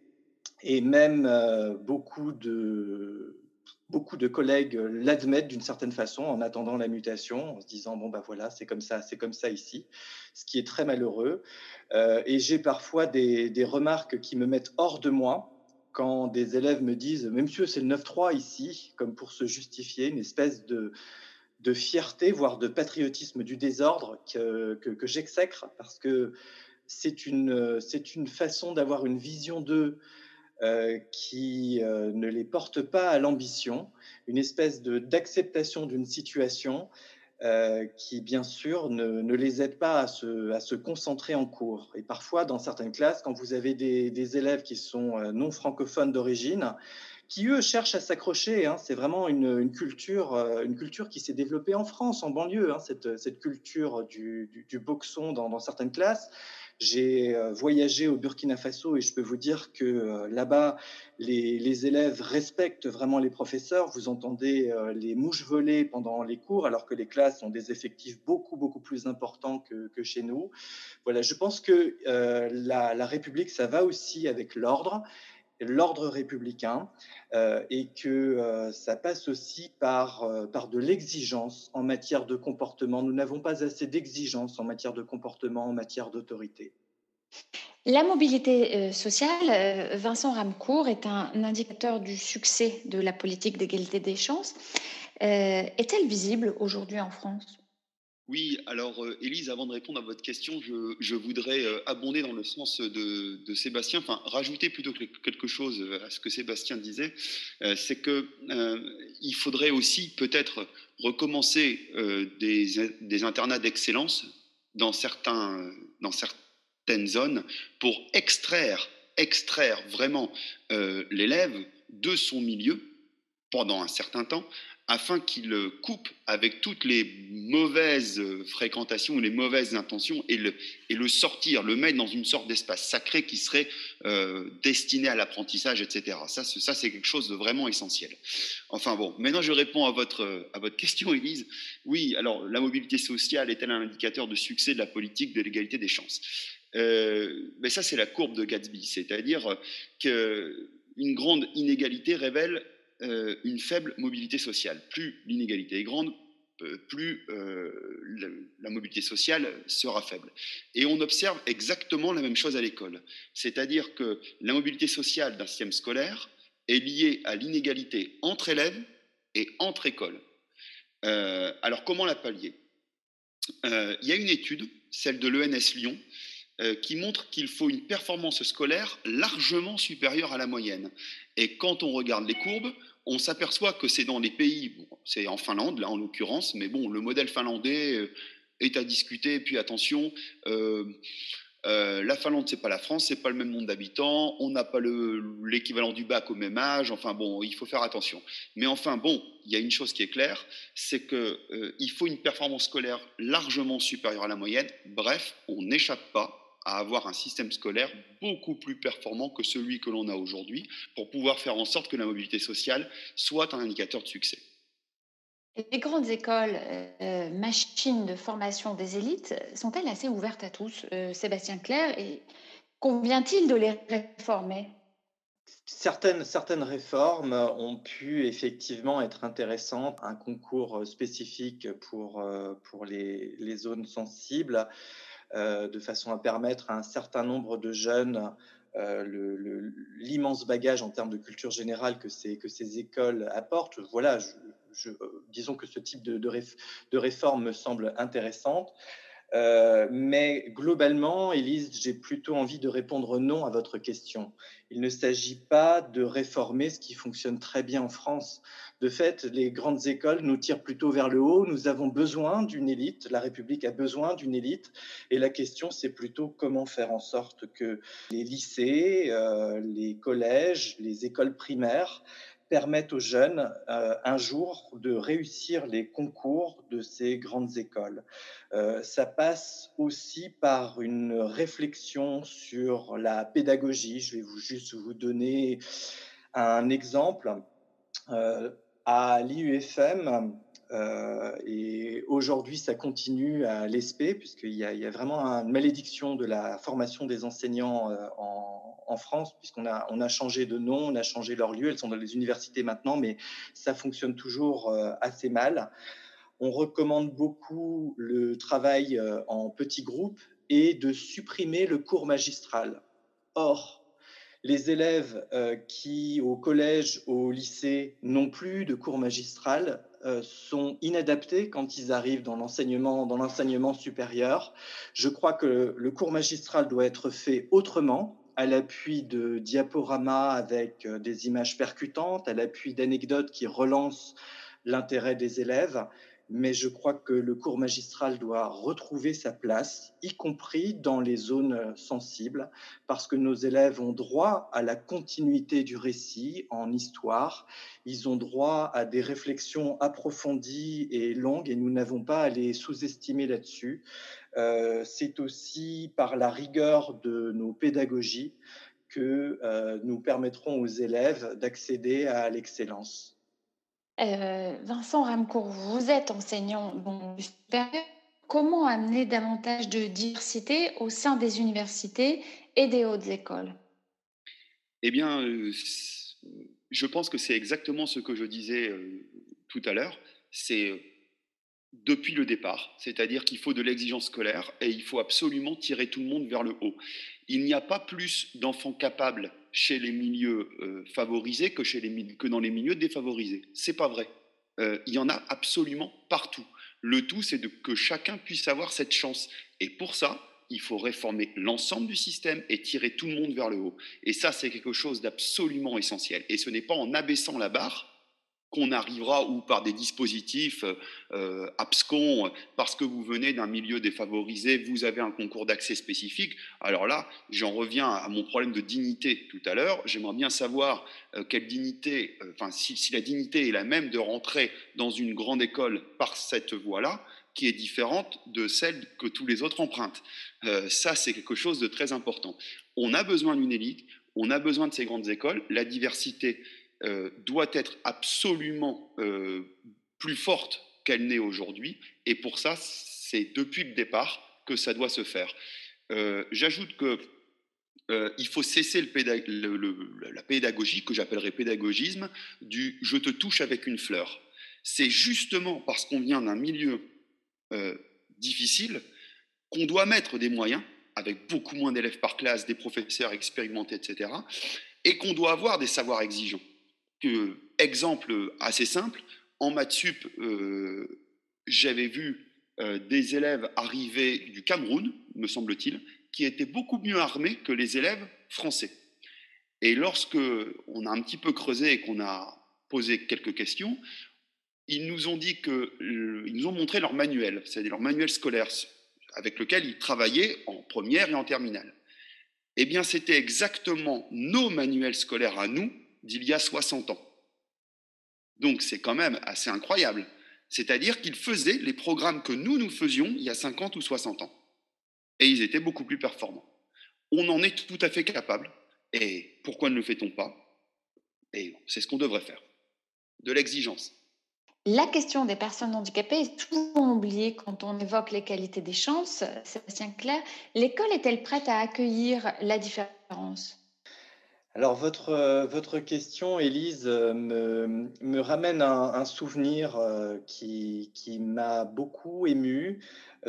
Et même euh, beaucoup de, beaucoup de collègues l'admettent d'une certaine façon en attendant la mutation, en se disant bon ben voilà c'est comme ça, c'est comme ça ici, ce qui est très malheureux. Euh, et j'ai parfois des, des, remarques qui me mettent hors de moi quand des élèves me disent mais monsieur c'est le 9-3 ici, comme pour se justifier, une espèce de de fierté, voire de patriotisme du désordre que, que, j'exècre parce que c'est une, c'est une façon d'avoir une vision d'eux euh, qui euh, ne les porte pas à l'ambition, une espèce de, d'acceptation d'une situation euh, qui, bien sûr, ne, les aident pas à se, concentrer en cours. Et parfois, dans certaines classes, quand vous avez des, élèves qui sont non francophones d'origine, qui eux cherchent à s'accrocher. Hein, c'est vraiment une, culture, euh, une culture qui s'est développée en France, en banlieue, hein, cette, culture du, boxon dans, certaines classes. J'ai euh, voyagé au Burkina Faso et je peux vous dire que euh, là-bas, les, élèves respectent vraiment les professeurs. Vous entendez les mouches voler pendant les cours, alors que les classes ont des effectifs beaucoup, beaucoup plus importants que, chez nous. Voilà, je pense que la République, ça va aussi avec l'ordre l'ordre républicain et que ça passe aussi par, par de l'exigence en matière de comportement. Nous n'avons pas assez d'exigence en matière de comportement, en matière d'autorité. La mobilité sociale, Vincent Ramcourt, est un indicateur du succès de la politique d'égalité des chances. Est-elle visible aujourd'hui en France? Oui, alors euh, Élise, avant de répondre à votre question, je, voudrais euh, abonder dans le sens de, Sébastien, enfin rajouter plutôt quelque chose euh, à ce que Sébastien disait, c'est que il faudrait aussi peut-être recommencer des, internats d'excellence dans, dans certaines zones pour extraire, extraire vraiment l'élève de son milieu pendant un certain temps afin qu'il coupe avec toutes les mauvaises fréquentations ou les mauvaises intentions et le, sortir, le mettre dans une sorte d'espace sacré qui serait euh, destiné à l'apprentissage, etc. Ça, ça c'est quelque chose de vraiment essentiel. Enfin bon, maintenant je réponds à votre, à votre question, Élise. Oui, alors la mobilité sociale est-elle un indicateur de succès de la politique de l'égalité des chances? Euh, Mais ça, c'est la courbe de Gatsby, c'est-à-dire qu'une grande inégalité révèle euh, une faible mobilité sociale. Plus l'inégalité est grande, euh, plus euh, la mobilité sociale sera faible. Et on observe exactement la même chose à l'école. C'est-à-dire que la mobilité sociale d'un système scolaire est liée à l'inégalité entre élèves et entre écoles. alors comment la pallier? Il y a une étude, celle de l'ENS Lyon, qui montre qu'il faut une performance scolaire largement supérieure à la moyenne. Et quand on regarde les courbes, on s'aperçoit que c'est dans les pays, c'est en Finlande là en l'occurrence, mais bon, le modèle finlandais euh, est à discuter. Puis attention, euh, euh, la Finlande c'est pas la France, c'est pas le même nombre d'habitants, on n'a pas l'équivalent du bac au même âge. Enfin bon, il faut faire attention. Mais enfin bon, il y a une chose qui est claire, c'est que il faut une performance scolaire largement supérieure à la moyenne. Bref, on n'échappe pas à avoir un système scolaire beaucoup plus performant que celui que l'on a aujourd'hui pour pouvoir faire en sorte que la mobilité sociale soit un indicateur de succès. Les grandes écoles, euh, machines de formation des élites, sont-elles assez ouvertes à tous, euh, Sébastien Claire Et convient-il de les réformer? Certaines, certaines réformes ont pu effectivement être intéressantes. Un concours spécifique pour, euh, pour les, les zones sensibles euh, de façon à permettre à un certain nombre de jeunes euh, l'immense bagage en termes de culture générale que ces, écoles apportent. Voilà, je, disons que ce type de, réforme me semble intéressante. Euh, mais globalement, Élise, j'ai plutôt envie de répondre non à votre question. Il ne s'agit pas de réformer ce qui fonctionne très bien en France. De fait, les grandes écoles nous tirent plutôt vers le haut. Nous avons besoin d'une élite. La République a besoin d'une élite. Et la question, c'est plutôt comment faire en sorte que les lycées, euh, les collèges, les écoles primaires permettent aux jeunes euh, un jour de réussir les concours de ces grandes écoles. Euh, ça passe aussi par une réflexion sur la pédagogie. Je vais vous juste vous donner un exemple. À l'IUFM, et aujourd'hui ça continue à l'ESP, puisqu'il y, a vraiment une malédiction de la formation des enseignants en, en France, puisqu'on a, on a changé de nom, on a changé leur lieu, elles sont dans les universités maintenant, mais ça fonctionne toujours euh, assez mal. On recommande beaucoup le travail euh, en petits groupes et de supprimer le cours magistral. Or, les élèves euh, qui, au collège, au lycée, n'ont plus de cours magistral sont inadaptés quand ils arrivent dans l'enseignement, dans l'enseignement supérieur. Je crois que le cours magistral doit être fait autrement, à l'appui de diaporamas avec euh, des images percutantes, à l'appui d'anecdotes qui relancent l'intérêt des élèves. Mais je crois que le cours magistral doit retrouver sa place, y compris dans les zones sensibles, parce que nos élèves ont droit à la continuité du récit en histoire, ils ont droit à des réflexions approfondies et longues, et nous n'avons pas à les sous-estimer là-dessus. Euh, c'est aussi par la rigueur de nos pédagogies que euh, nous permettrons aux élèves d'accéder à l'excellence. Euh, Vincent Ramcourt, vous êtes enseignant bon, supérieur. Comment amener davantage de diversité au sein des universités et des hautes écoles? Eh bien, euh, je pense que c'est exactement ce que je disais euh, tout à l'heure. C'est depuis le départ, c'est-à-dire qu'il faut de l'exigence scolaire et il faut absolument tirer tout le monde vers le haut. Il n'y a pas plus d'enfants capables chez les milieux euh, favorisés que, chez les, que dans les milieux défavorisés. C'est pas vrai. Euh, il y en a absolument partout. Le tout, c'est que chacun puisse avoir cette chance. Et pour ça, il faut réformer l'ensemble du système et tirer tout le monde vers le haut. Et ça, c'est quelque chose d'absolument essentiel. Et ce n'est pas en abaissant la barre qu'on arrivera ou par des dispositifs euh, abscons, parce que vous venez d'un milieu défavorisé, vous avez un concours d'accès spécifique. Alors là, j'en reviens à mon problème de dignité tout à l'heure. J'aimerais bien savoir euh, quelle dignité, euh, enfin si, si, la dignité est la même de rentrer dans une grande école par cette voie-là, qui est différente de celle que tous les autres empruntent. ça, c'est quelque chose de très important. On a besoin d'une élite, on a besoin de ces grandes écoles. La diversité, euh, doit être absolument euh, plus forte qu'elle n'est aujourd'hui. Et pour ça, c'est depuis le départ que ça doit se faire. Euh, j'ajoute que il faut cesser la pédagogie, que j'appellerais pédagogisme, du je te touche avec une fleur. C'est justement parce qu'on vient d'un milieu difficile qu'on doit mettre des moyens, avec beaucoup moins d'élèves par classe, des professeurs expérimentés, etc., et qu'on doit avoir des savoirs exigeants exemple assez simple, en maths euh, j'avais vu euh, des élèves arriver du Cameroun, me semble-t-il, qui étaient beaucoup mieux armés que les élèves français. Et lorsque on a un petit peu creusé et qu'on a posé quelques questions, ils nous ont dit que, euh, ils nous ont montré leur manuel, c'est-à-dire leur manuel scolaire avec lequel ils travaillaient en première et en terminale. Eh bien, c'était exactement nos manuels scolaires à nous d'il y a 60 ans. Donc c'est quand même assez incroyable. C'est-à-dire qu'ils faisaient les programmes que nous, nous faisions il y a 50 ou 60 ans. Et ils étaient beaucoup plus performants. On en est tout à fait capable. Et pourquoi ne le fait-on pas? Et c'est ce qu'on devrait faire. De l'exigence. La question des personnes handicapées est souvent oubliée quand on évoque les qualités des chances. Sébastien Clair, l'école est-elle prête à accueillir la différence? Alors, votre, euh, votre question, Élise, euh, me, ramène un, un souvenir euh, qui, qui m'a beaucoup ému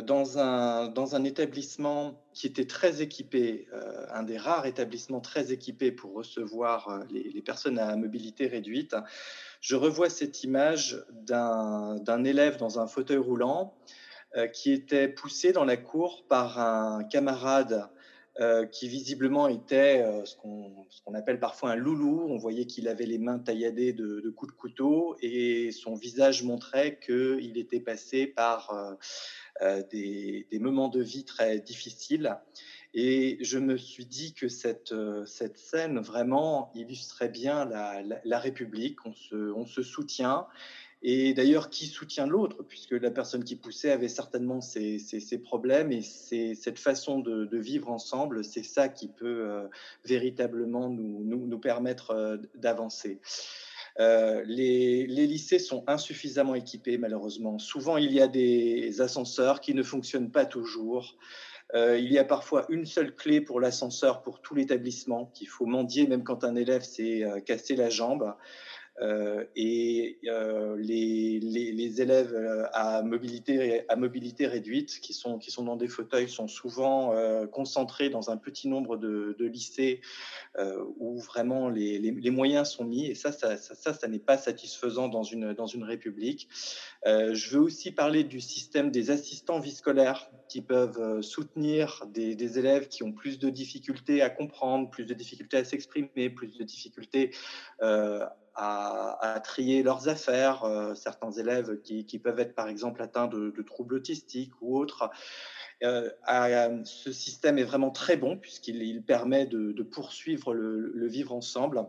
dans un, dans un établissement qui était très équipé, un des rares établissements très équipés pour recevoir les, les personnes à mobilité réduite. Je revois cette image d'un élève dans un fauteuil roulant qui était poussé dans la cour par un camarade euh, qui visiblement était euh, ce qu'on appelle parfois un loulou. On voyait qu'il avait les mains tailladées de, coups de couteau et son visage montrait qu'il était passé par euh, des, moments de vie très difficiles. Et je me suis dit que cette, scène vraiment illustrait bien la, République. On se soutient et d'ailleurs, qui soutient l'autre? Puisque la personne qui poussait avait certainement ses, ses, problèmes et c'est cette façon de, vivre ensemble, c'est ça qui peut euh, véritablement nous, nous, permettre euh, d'avancer. Euh, les, les, lycées sont insuffisamment équipés, malheureusement. Souvent, il y a des ascenseurs qui ne fonctionnent pas toujours. Il y a parfois une seule clé pour l'ascenseur pour tout l'établissement, qu'il faut mendier même quand un élève s'est euh, cassé la jambe. Euh, et euh, les, élèves euh, à mobilité, réduite qui sont, dans des fauteuils sont souvent euh, concentrés dans un petit nombre de, lycées euh, où vraiment les, moyens sont mis. Et ça, ça, n'est pas satisfaisant dans une, république. je veux aussi parler du système des assistants vie scolaires qui peuvent soutenir des, des élèves qui ont plus de difficultés à comprendre, plus de difficultés à s'exprimer, plus de difficultés à, trier leurs affaires. certains élèves qui, peuvent être par exemple atteints de, troubles autistiques ou autres. ce système est vraiment très bon puisqu'il permet de, poursuivre le, vivre ensemble.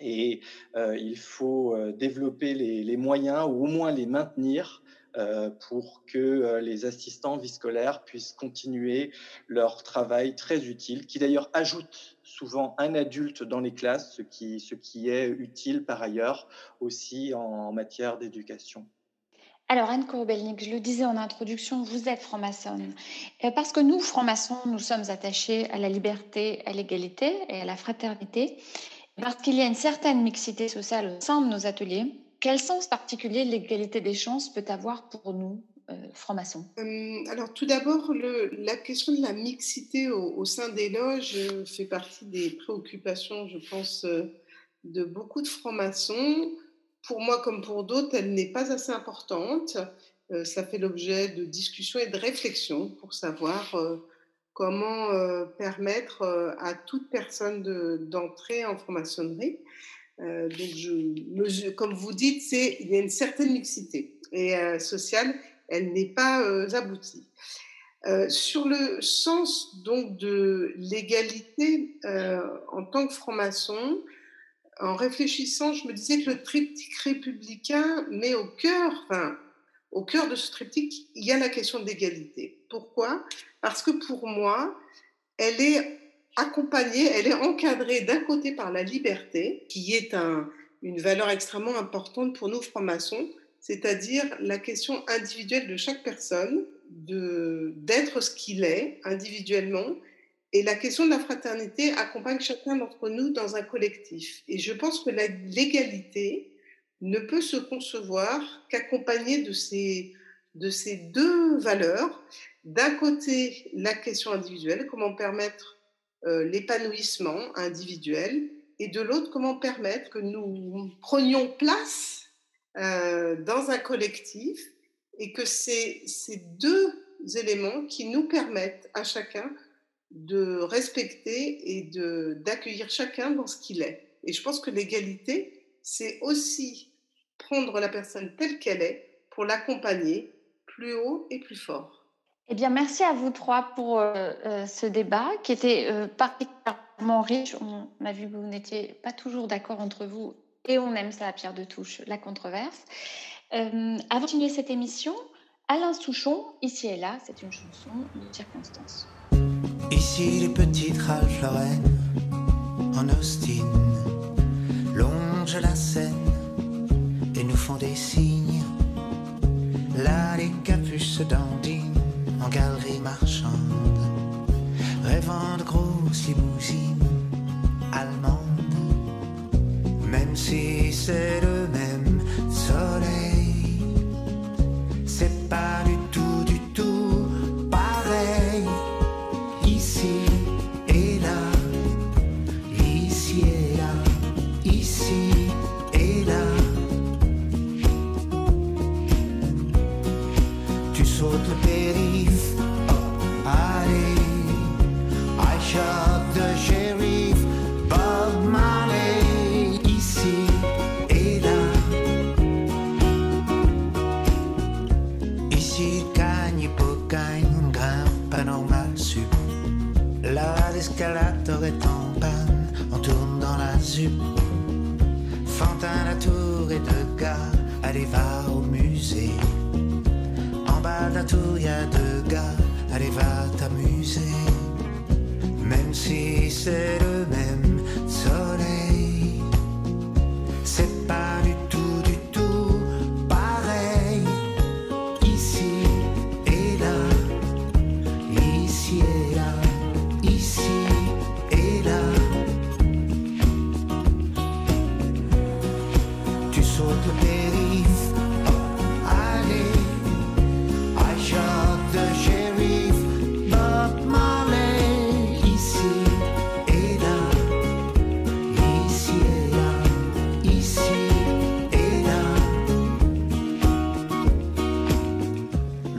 Et il faut développer les, moyens ou au moins les maintenir euh, pour que euh, les assistants vie scolaires puissent continuer leur travail très utile, qui d'ailleurs ajoute souvent un adulte dans les classes, ce qui, ce qui est utile par ailleurs aussi en matière d'éducation. Alors Anne Korbelnik, je le disais en introduction, vous êtes franc-maçonne. Euh, parce que nous, francs-maçons, nous sommes attachés à la liberté, à l'égalité et à la fraternité. Parce qu'il y a une certaine mixité sociale au sein de nos ateliers, quel sens particulier l'égalité des chances peut avoir pour nous, euh, francs-maçons hum, Alors tout d'abord, la question de la mixité au, sein des loges euh, fait partie des préoccupations, je pense, euh, de beaucoup de francs-maçons. Pour moi comme pour d'autres, elle n'est pas assez importante. ça fait l'objet de discussions et de réflexions pour savoir comment permettre à toute personne d'entrer en franc-maçonnerie. Euh, donc, comme vous dites, il y a une certaine mixité et euh, sociale, elle n'est pas euh, aboutie. sur le sens donc de l'égalité en tant que franc-maçon, en réfléchissant, je me disais que le triptyque républicain met au cœur, enfin, au cœur de ce triptyque, il y a la question d'égalité. Pourquoi? Parce que pour moi, elle est accompagnée, elle est encadrée d'un côté par la liberté, qui est un, une valeur extrêmement importante pour nous francs-maçons, c'est-à-dire la question individuelle de chaque personne, d'être ce qu'il est individuellement, et la question de la fraternité accompagne chacun d'entre nous dans un collectif. Et je pense que l'égalité ne peut se concevoir qu'accompagnée de ces, de ces deux valeurs. D'un côté, la question individuelle, comment permettre euh, l'épanouissement individuel et de l'autre, comment permettre que nous prenions place euh, dans un collectif et que c'est ces deux éléments qui nous permettent à chacun de respecter et d'accueillir chacun dans ce qu'il est. Et je pense que l'égalité, c'est aussi prendre la personne telle qu'elle est pour l'accompagner plus haut et plus fort. Eh bien, merci à vous trois pour euh, euh, ce débat qui était particulièrement riche. On a vu que vous n'étiez pas toujours d'accord entre vous et on aime ça à pierre de touche, la controverse. avant de continuer cette émission, Alain Souchon, ici et là, c'est une chanson de circonstance. Ici les petites Ralph en Austin longent la Seine et nous font des signes. Là les capuches dandinent en galerie marchande, rêvant de grosses limousines allemandes, si c'est le même soleil, c'est pas Tour y a deux gars, allez va t'amuser. Même si c'est le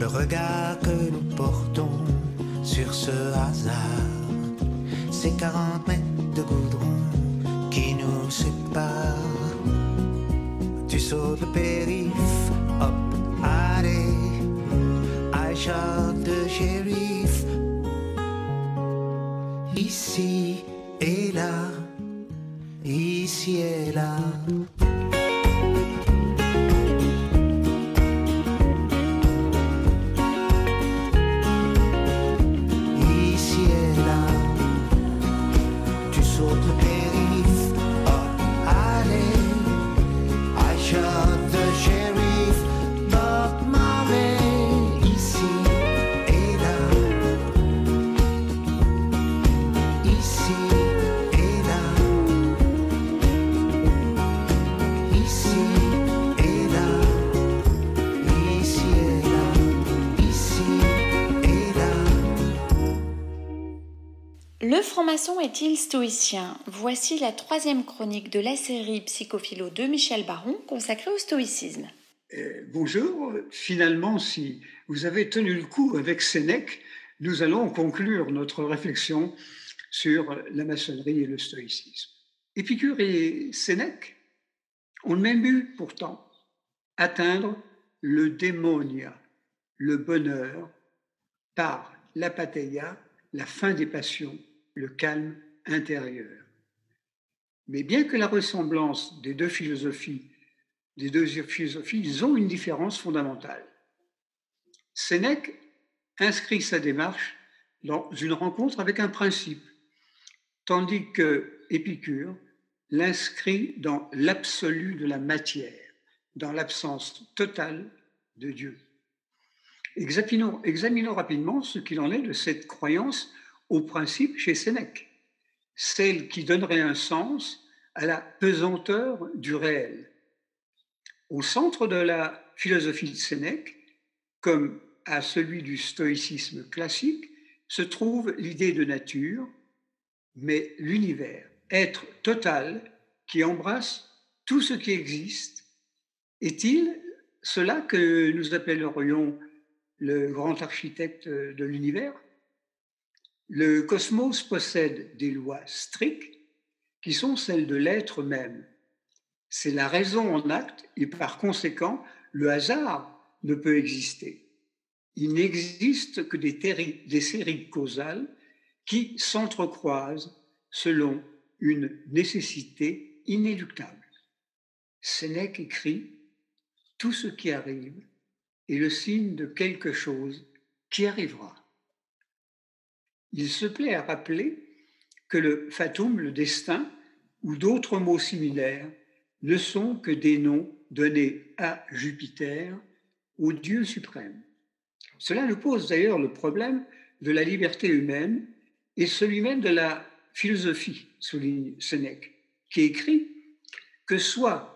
regard que nous portons sur ce hasard ces 40 mètres de goudron qui nous séparent. sur le périph', hop, allez, Aïcha Est-il stoïcien? Voici la troisième chronique de la série Psychophilo de Michel Baron consacrée au stoïcisme. Euh, bonjour. Finalement, si vous avez tenu le coup avec Sénèque, nous allons conclure notre réflexion sur la maçonnerie et le stoïcisme. Épicure et Sénèque ont même eu pourtant atteindre le démonia, le bonheur, par l'apatheia, la fin des passions, le calme intérieur. Mais bien que la ressemblance des deux philosophies des deux philosophies, ils ont une différence fondamentale. Sénèque inscrit sa démarche dans une rencontre avec un principe, tandis que Épicure l'inscrit dans l'absolu de la matière, dans l'absence totale de Dieu. Examinons, examinons rapidement ce qu'il en est de cette croyance au principe chez Sénèque, celle qui donnerait un sens à la pesanteur du réel. Au centre de la philosophie de Sénèque, comme à celui du stoïcisme classique, se trouve l'idée de nature, mais l'univers, être total qui embrasse tout ce qui existe. Est-il cela que nous appellerions le grand architecte de l'univers? Le cosmos possède des lois strictes qui sont celles de l'être même. C'est la raison en acte et par conséquent, le hasard ne peut exister. Il n'existe que des, séries causales qui s'entrecroisent selon une nécessité inéluctable. Sénèque écrit Tout ce qui arrive est le signe de quelque chose qui arrivera. Il se plaît à rappeler que le fatum, le destin, ou d'autres mots similaires, ne sont que des noms donnés à Jupiter, au Dieu suprême. Cela nous pose d'ailleurs le problème de la liberté humaine et celui même de la philosophie, souligne Sénèque, qui écrit que soit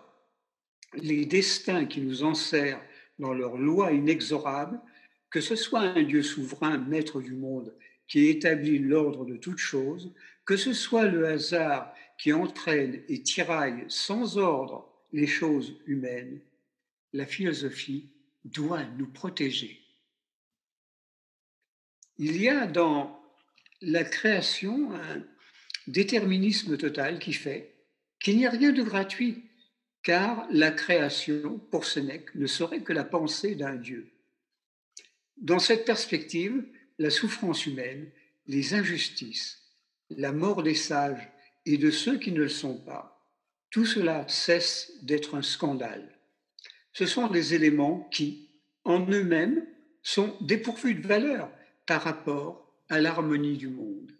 les destins qui nous enserrent dans leurs lois inexorables, que ce soit un Dieu souverain, maître du monde, qui établit l'ordre de toutes choses, que ce soit le hasard qui entraîne et tiraille sans ordre les choses humaines, la philosophie doit nous protéger. Il y a dans la création un déterminisme total qui fait qu'il n'y a rien de gratuit, car la création, pour Sénèque, ne serait que la pensée d'un Dieu. Dans cette perspective, la souffrance humaine, les injustices, la mort des sages et de ceux qui ne le sont pas, tout cela cesse d'être un scandale. Ce sont des éléments qui, en eux-mêmes, sont dépourvus de valeur par rapport à l'harmonie du monde.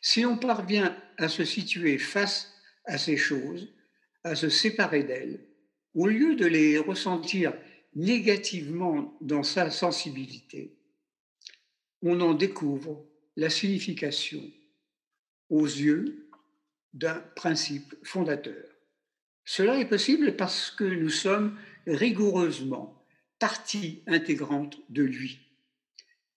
Si on parvient à se situer face à ces choses, à se séparer d'elles, au lieu de les ressentir négativement dans sa sensibilité, on en découvre la signification aux yeux d'un principe fondateur. Cela est possible parce que nous sommes rigoureusement partie intégrante de lui.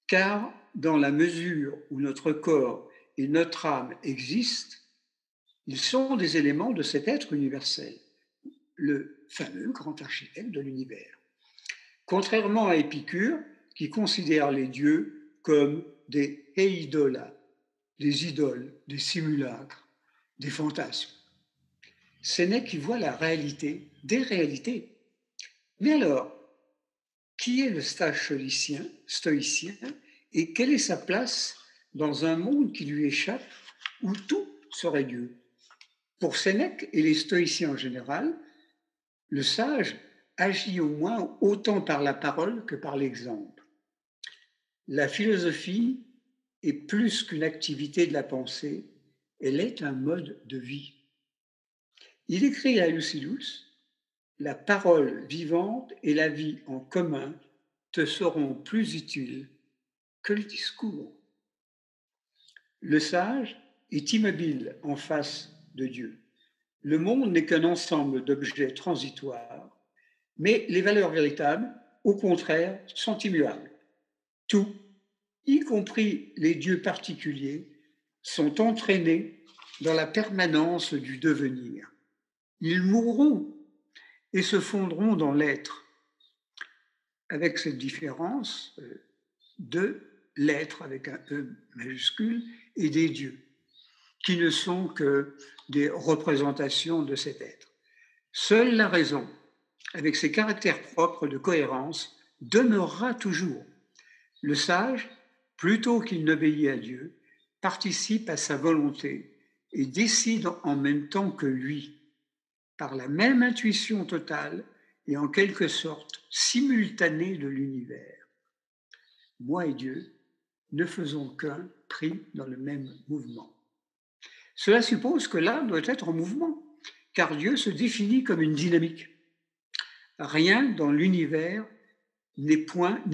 Car dans la mesure où notre corps et notre âme existent, ils sont des éléments de cet être universel, le fameux grand architecte de l'univers. Contrairement à Épicure, qui considère les dieux comme des eidola, des idoles, des simulacres, des fantasmes. Sénèque y voit la réalité, des réalités. Mais alors, qui est le sage stoïcien, stoïcien et quelle est sa place dans un monde qui lui échappe où tout serait Dieu? Pour Sénèque et les stoïciens en général, le sage agit au moins autant par la parole que par l'exemple. La philosophie est plus qu'une activité de la pensée, elle est un mode de vie. Il écrit à Lucilus La parole vivante et la vie en commun te seront plus utiles que le discours. Le sage est immobile en face de Dieu. Le monde n'est qu'un ensemble d'objets transitoires mais les valeurs véritables, au contraire, sont immuables. Tout, y compris les dieux particuliers, sont entraînés dans la permanence du devenir. Ils mourront et se fondront dans l'être, avec cette différence euh, de l'être avec un E majuscule et des dieux, qui ne sont que des représentations de cet être. Seule la raison avec ses caractères propres de cohérence, demeurera toujours. Le sage, plutôt qu'il n'obéit à Dieu, participe à sa volonté et décide en même temps que lui, par la même intuition totale et en quelque sorte simultanée de l'univers. Moi et Dieu ne faisons qu'un pris dans le même mouvement. Cela suppose que l'âme doit être en mouvement, car Dieu se définit comme une dynamique. Rien dans l'univers n'est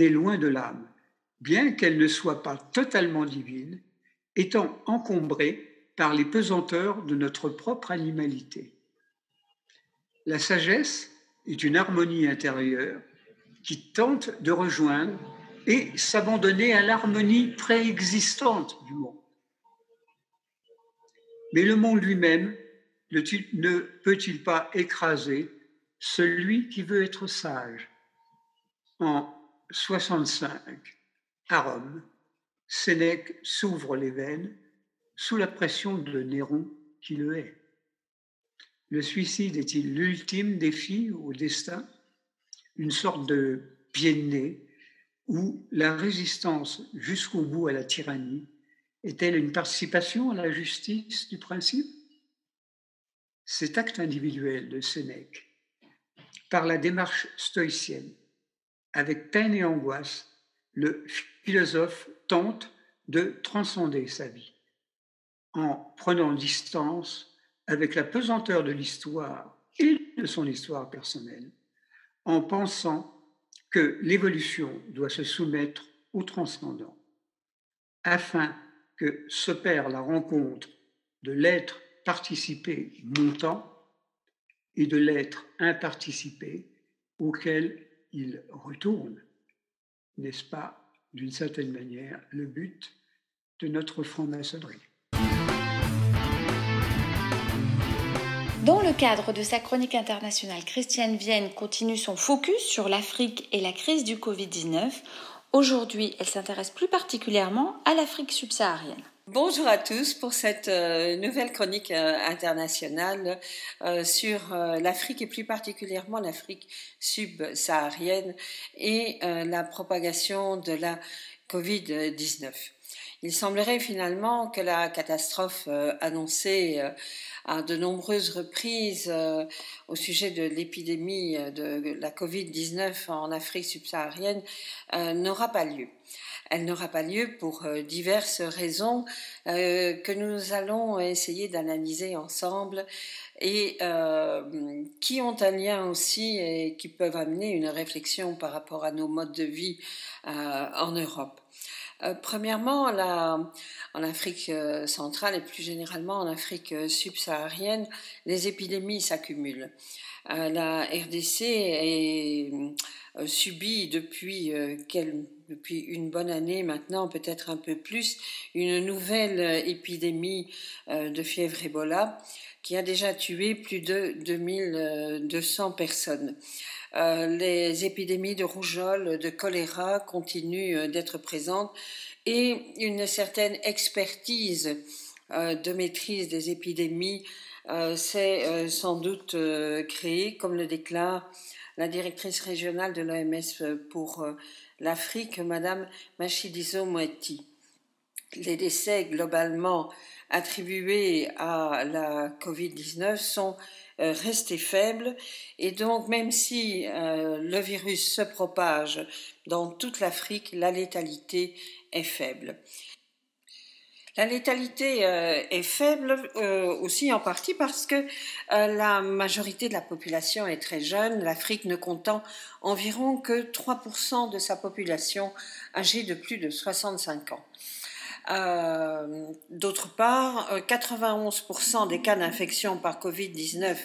loin de l'âme, bien qu'elle ne soit pas totalement divine, étant encombrée par les pesanteurs de notre propre animalité. La sagesse est une harmonie intérieure qui tente de rejoindre et s'abandonner à l'harmonie préexistante du monde. Mais le monde lui-même ne peut-il pas écraser celui qui veut être sage? En 65, à Rome, Sénèque s'ouvre les veines sous la pression de Néron qui le hait. Le suicide est-il l'ultime défi au destin, une sorte de pied de nez où la résistance jusqu'au bout à la tyrannie est-elle une participation à la justice du principe? Cet acte individuel de Sénèque par la démarche stoïcienne. Avec peine et angoisse, le philosophe tente de transcender sa vie en prenant distance avec la pesanteur de l'histoire et de son histoire personnelle, en pensant que l'évolution doit se soumettre au transcendant, afin que s'opère la rencontre de l'être participé montant et de l'être imparticipé auquel il retourne. N'est-ce pas, d'une certaine manière, le but de notre franc-maçonnerie Dans le cadre de sa chronique internationale, Christiane Vienne continue son focus sur l'Afrique et la crise du Covid-19. Aujourd'hui, elle s'intéresse plus particulièrement à l'Afrique subsaharienne. Bonjour à tous pour cette euh, nouvelle chronique euh, internationale euh, sur l'Afrique et plus particulièrement l'Afrique subsaharienne et la propagation de la Covid-19. Il semblerait finalement que la catastrophe annoncée à de nombreuses reprises au sujet de l'épidémie de la Covid-19 en Afrique subsaharienne n'aura pas lieu. Elle n'aura pas lieu pour euh, diverses raisons euh, que nous allons essayer d'analyser ensemble et euh, qui ont un lien aussi et qui peuvent amener une réflexion par rapport à nos modes de vie en Europe. premièrement, en Afrique centrale et plus généralement en Afrique subsaharienne, les épidémies s'accumulent. la RDC est subit depuis depuis une bonne année maintenant, peut-être un peu plus, une nouvelle euh, épidémie euh, de fièvre Ebola qui a déjà tué plus de 2200 euh, personnes. les épidémies de rougeole, de choléra continuent d'être présentes et une certaine expertise de maîtrise des épidémies s'est sans doute créé, comme le déclare la directrice régionale de l'OMS pour l'Afrique, Madame Machidiso Moetti. Les décès globalement attribués à la Covid-19 sont euh, restés faibles et donc même si euh, le virus se propage dans toute l'Afrique, la létalité est faible. La létalité euh, est faible aussi en partie parce que la majorité de la population est très jeune, l'Afrique ne comptant environ que 3% de sa population âgée de plus de 65 ans. Euh, d'autre part, 91% euh, des cas d'infection par Covid-19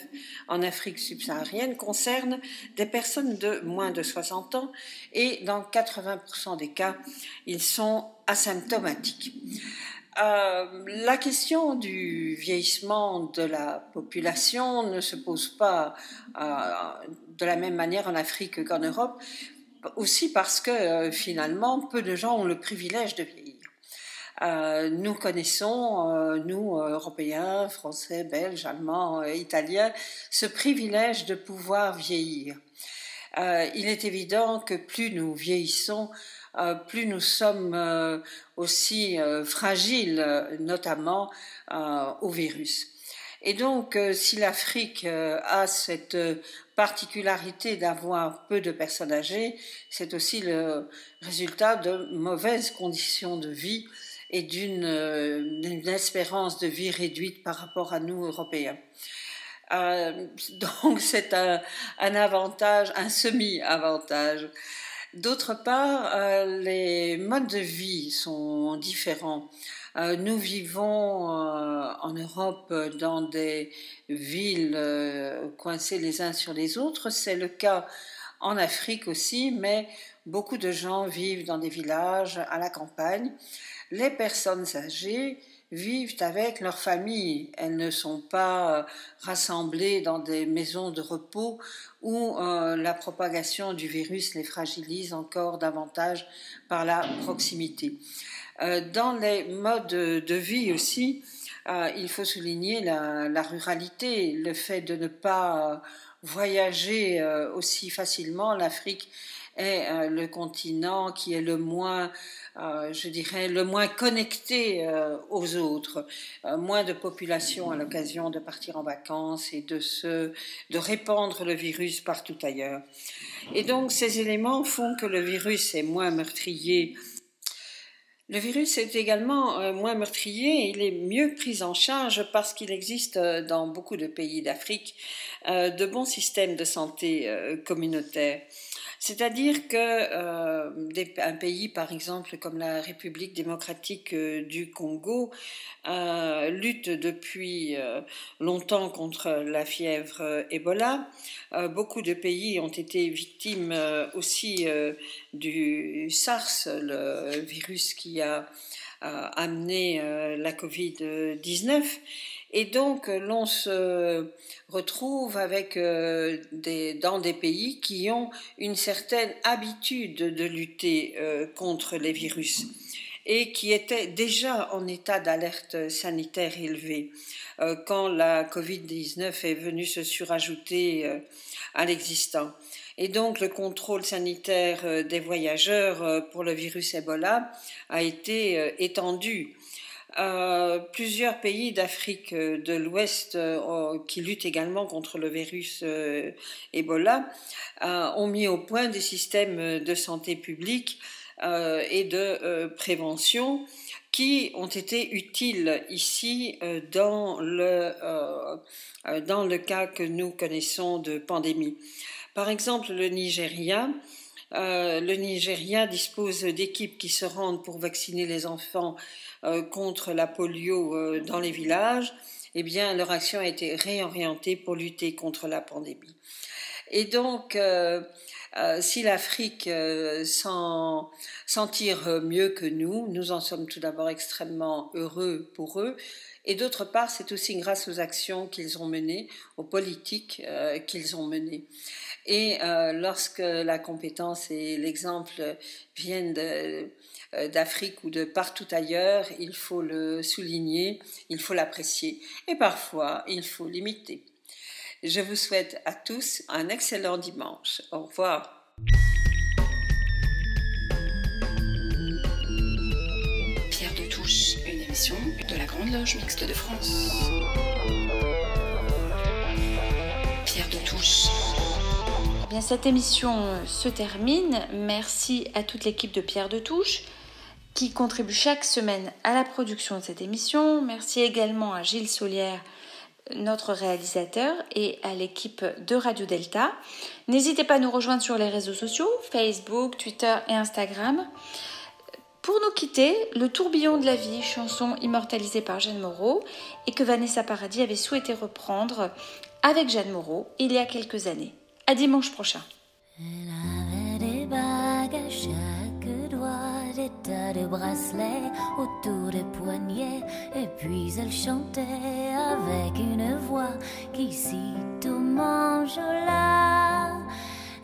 en Afrique subsaharienne concernent des personnes de moins de 60 ans et dans 80% des cas, ils sont asymptomatiques. Euh, la question du vieillissement de la population ne se pose pas de la même manière en Afrique qu'en Europe, aussi parce que finalement, peu de gens ont le privilège de vieillir. Euh, nous connaissons, euh, nous, euh, Européens, Français, Belges, Allemands, Italiens, ce privilège de pouvoir vieillir. il est évident que plus nous vieillissons, plus nous sommes aussi fragiles, notamment au virus. Et donc, si l'Afrique a cette particularité d'avoir peu de personnes âgées, c'est aussi le résultat de mauvaises conditions de vie et d'une espérance de vie réduite par rapport à nous, Européens. Euh, donc c'est un, avantage, un semi-avantage. D'autre part, euh, les modes de vie sont différents. Euh, nous vivons en Europe dans des villes coincées les uns sur les autres. C'est le cas en Afrique aussi, mais beaucoup de gens vivent dans des villages à la campagne les personnes âgées vivent avec leur famille. Elles ne sont pas euh, rassemblées dans des maisons de repos où euh, la propagation du virus les fragilise encore davantage par la proximité. Euh, dans les modes de vie aussi, il faut souligner la, ruralité, le fait de ne pas voyager aussi facilement. L'Afrique est le continent qui est le moins euh, je dirais, le moins connecté euh, aux autres, euh, moins de population à l'occasion de partir en vacances et de, se, de répandre le virus partout ailleurs. Et donc ces éléments font que le virus est moins meurtrier. Le virus est également moins meurtrier et il est mieux pris en charge parce qu'il existe dans beaucoup de pays d'Afrique de bons systèmes de santé communautaires. C'est-à-dire que euh, un pays, par exemple, comme la République démocratique euh, du Congo, euh, lutte depuis longtemps contre la fièvre Ebola. beaucoup de pays ont été victimes aussi du SARS, le virus qui a amené la Covid-19. Et donc, l'on se retrouve avec, euh, dans des pays qui ont une certaine habitude de lutter euh, contre les virus et qui étaient déjà en état d'alerte sanitaire élevé euh, quand la Covid-19 est venue se surajouter à l'existant. Et donc le contrôle sanitaire des voyageurs pour le virus Ebola a été étendu euh, plusieurs pays d'Afrique euh, de l'Ouest euh, qui luttent également contre le virus Ebola ont mis au point des systèmes de santé publique et de prévention qui ont été utiles ici dans le, dans le cas que nous connaissons de pandémie. Par exemple, le Nigeria le Nigeria dispose d'équipes qui se rendent pour vacciner les enfants contre la polio euh, dans les villages, eh bien, leur action a été réorientée pour lutter contre la pandémie. Et donc, si l'Afrique s'en tire mieux que nous, nous en sommes tout d'abord extrêmement heureux pour eux. Et d'autre part, c'est aussi grâce aux actions qu'ils ont menées, aux politiques qu'ils ont menées. Et lorsque la compétence et l'exemple viennent de, euh, d'Afrique ou de partout ailleurs, il faut le souligner, il faut l'apprécier et parfois il faut l'imiter. Je vous souhaite à tous un excellent dimanche. Au revoir. Pierre de Touche, une émission de la Grande Loge Mixte de France. Pierre de Touche. Eh bien, cette émission se termine. Merci à toute l'équipe de Pierre de Touche qui contribue chaque semaine à la production de cette émission. Merci également à Gilles Solière, notre réalisateur, et à l'équipe de Radio Delta. N'hésitez pas à nous rejoindre sur les réseaux sociaux, Facebook, Twitter et Instagram. Pour nous quitter, Le tourbillon de la vie, chanson immortalisée par Jeanne Moreau et que Vanessa Paradis avait souhaité reprendre avec Jeanne Moreau il y a quelques années. À dimanche prochain. Tas de bracelets autour des poignets. Et puis elle chantait avec une voix qui cite au manjola.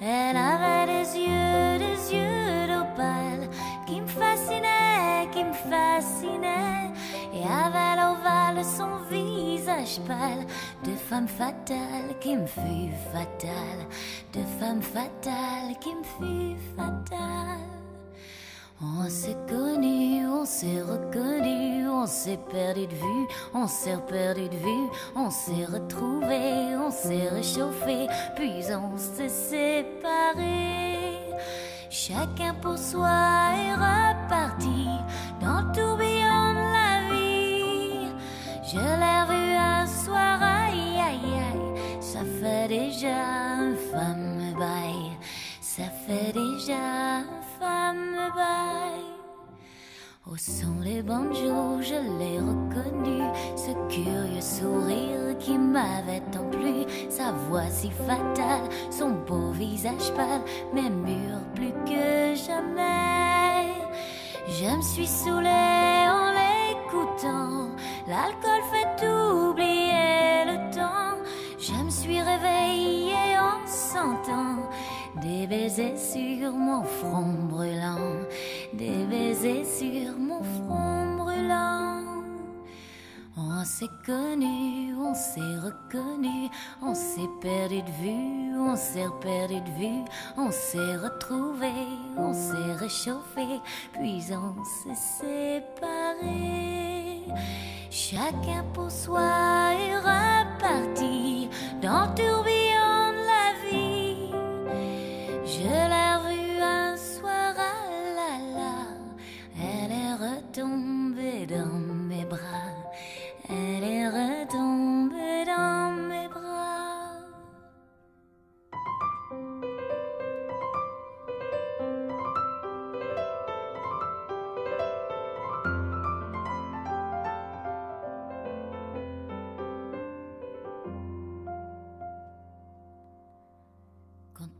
Elle avait des yeux, des yeux d'opale qui me fascinaient, qui me fascinaient. Et avait l'ovale son visage pâle de femme fatale qui me fut fatale, de femme fatale qui me fut fatale. On s'est connu, on s'est reconnu, on s'est perdu de vue, on s'est perdu de vue, on s'est retrouvé, on s'est réchauffé, puis on s'est séparé. Chacun pour soi est reparti dans le tourbillon de la vie. Je l'ai vu un soir, aïe aïe aïe, ça fait déjà un femme bail, ça fait déjà femme bail. Au son des banjos, je l'ai reconnu, ce curieux sourire qui m'avait tant plu, sa voix si fatale, son beau visage pâle, mais mûr plus que jamais. Je me suis saoulée en l'écoutant, l'alcool fait oublier le temps. Je me suis réveillée en sentant des baisers sur mon front brûlant, des baisers sur mon front brûlant. On s'est connu, on s'est reconnu, on s'est perdu de vue, on s'est perdu de vue, on s'est retrouvé, on s'est réchauffé, puis on s'est séparé. Chacun pour soi est reparti dans le tourbillon. Je l'ai revue un soir, ah là là, elle est retombée dans mes bras, elle est retombée dans mes bras.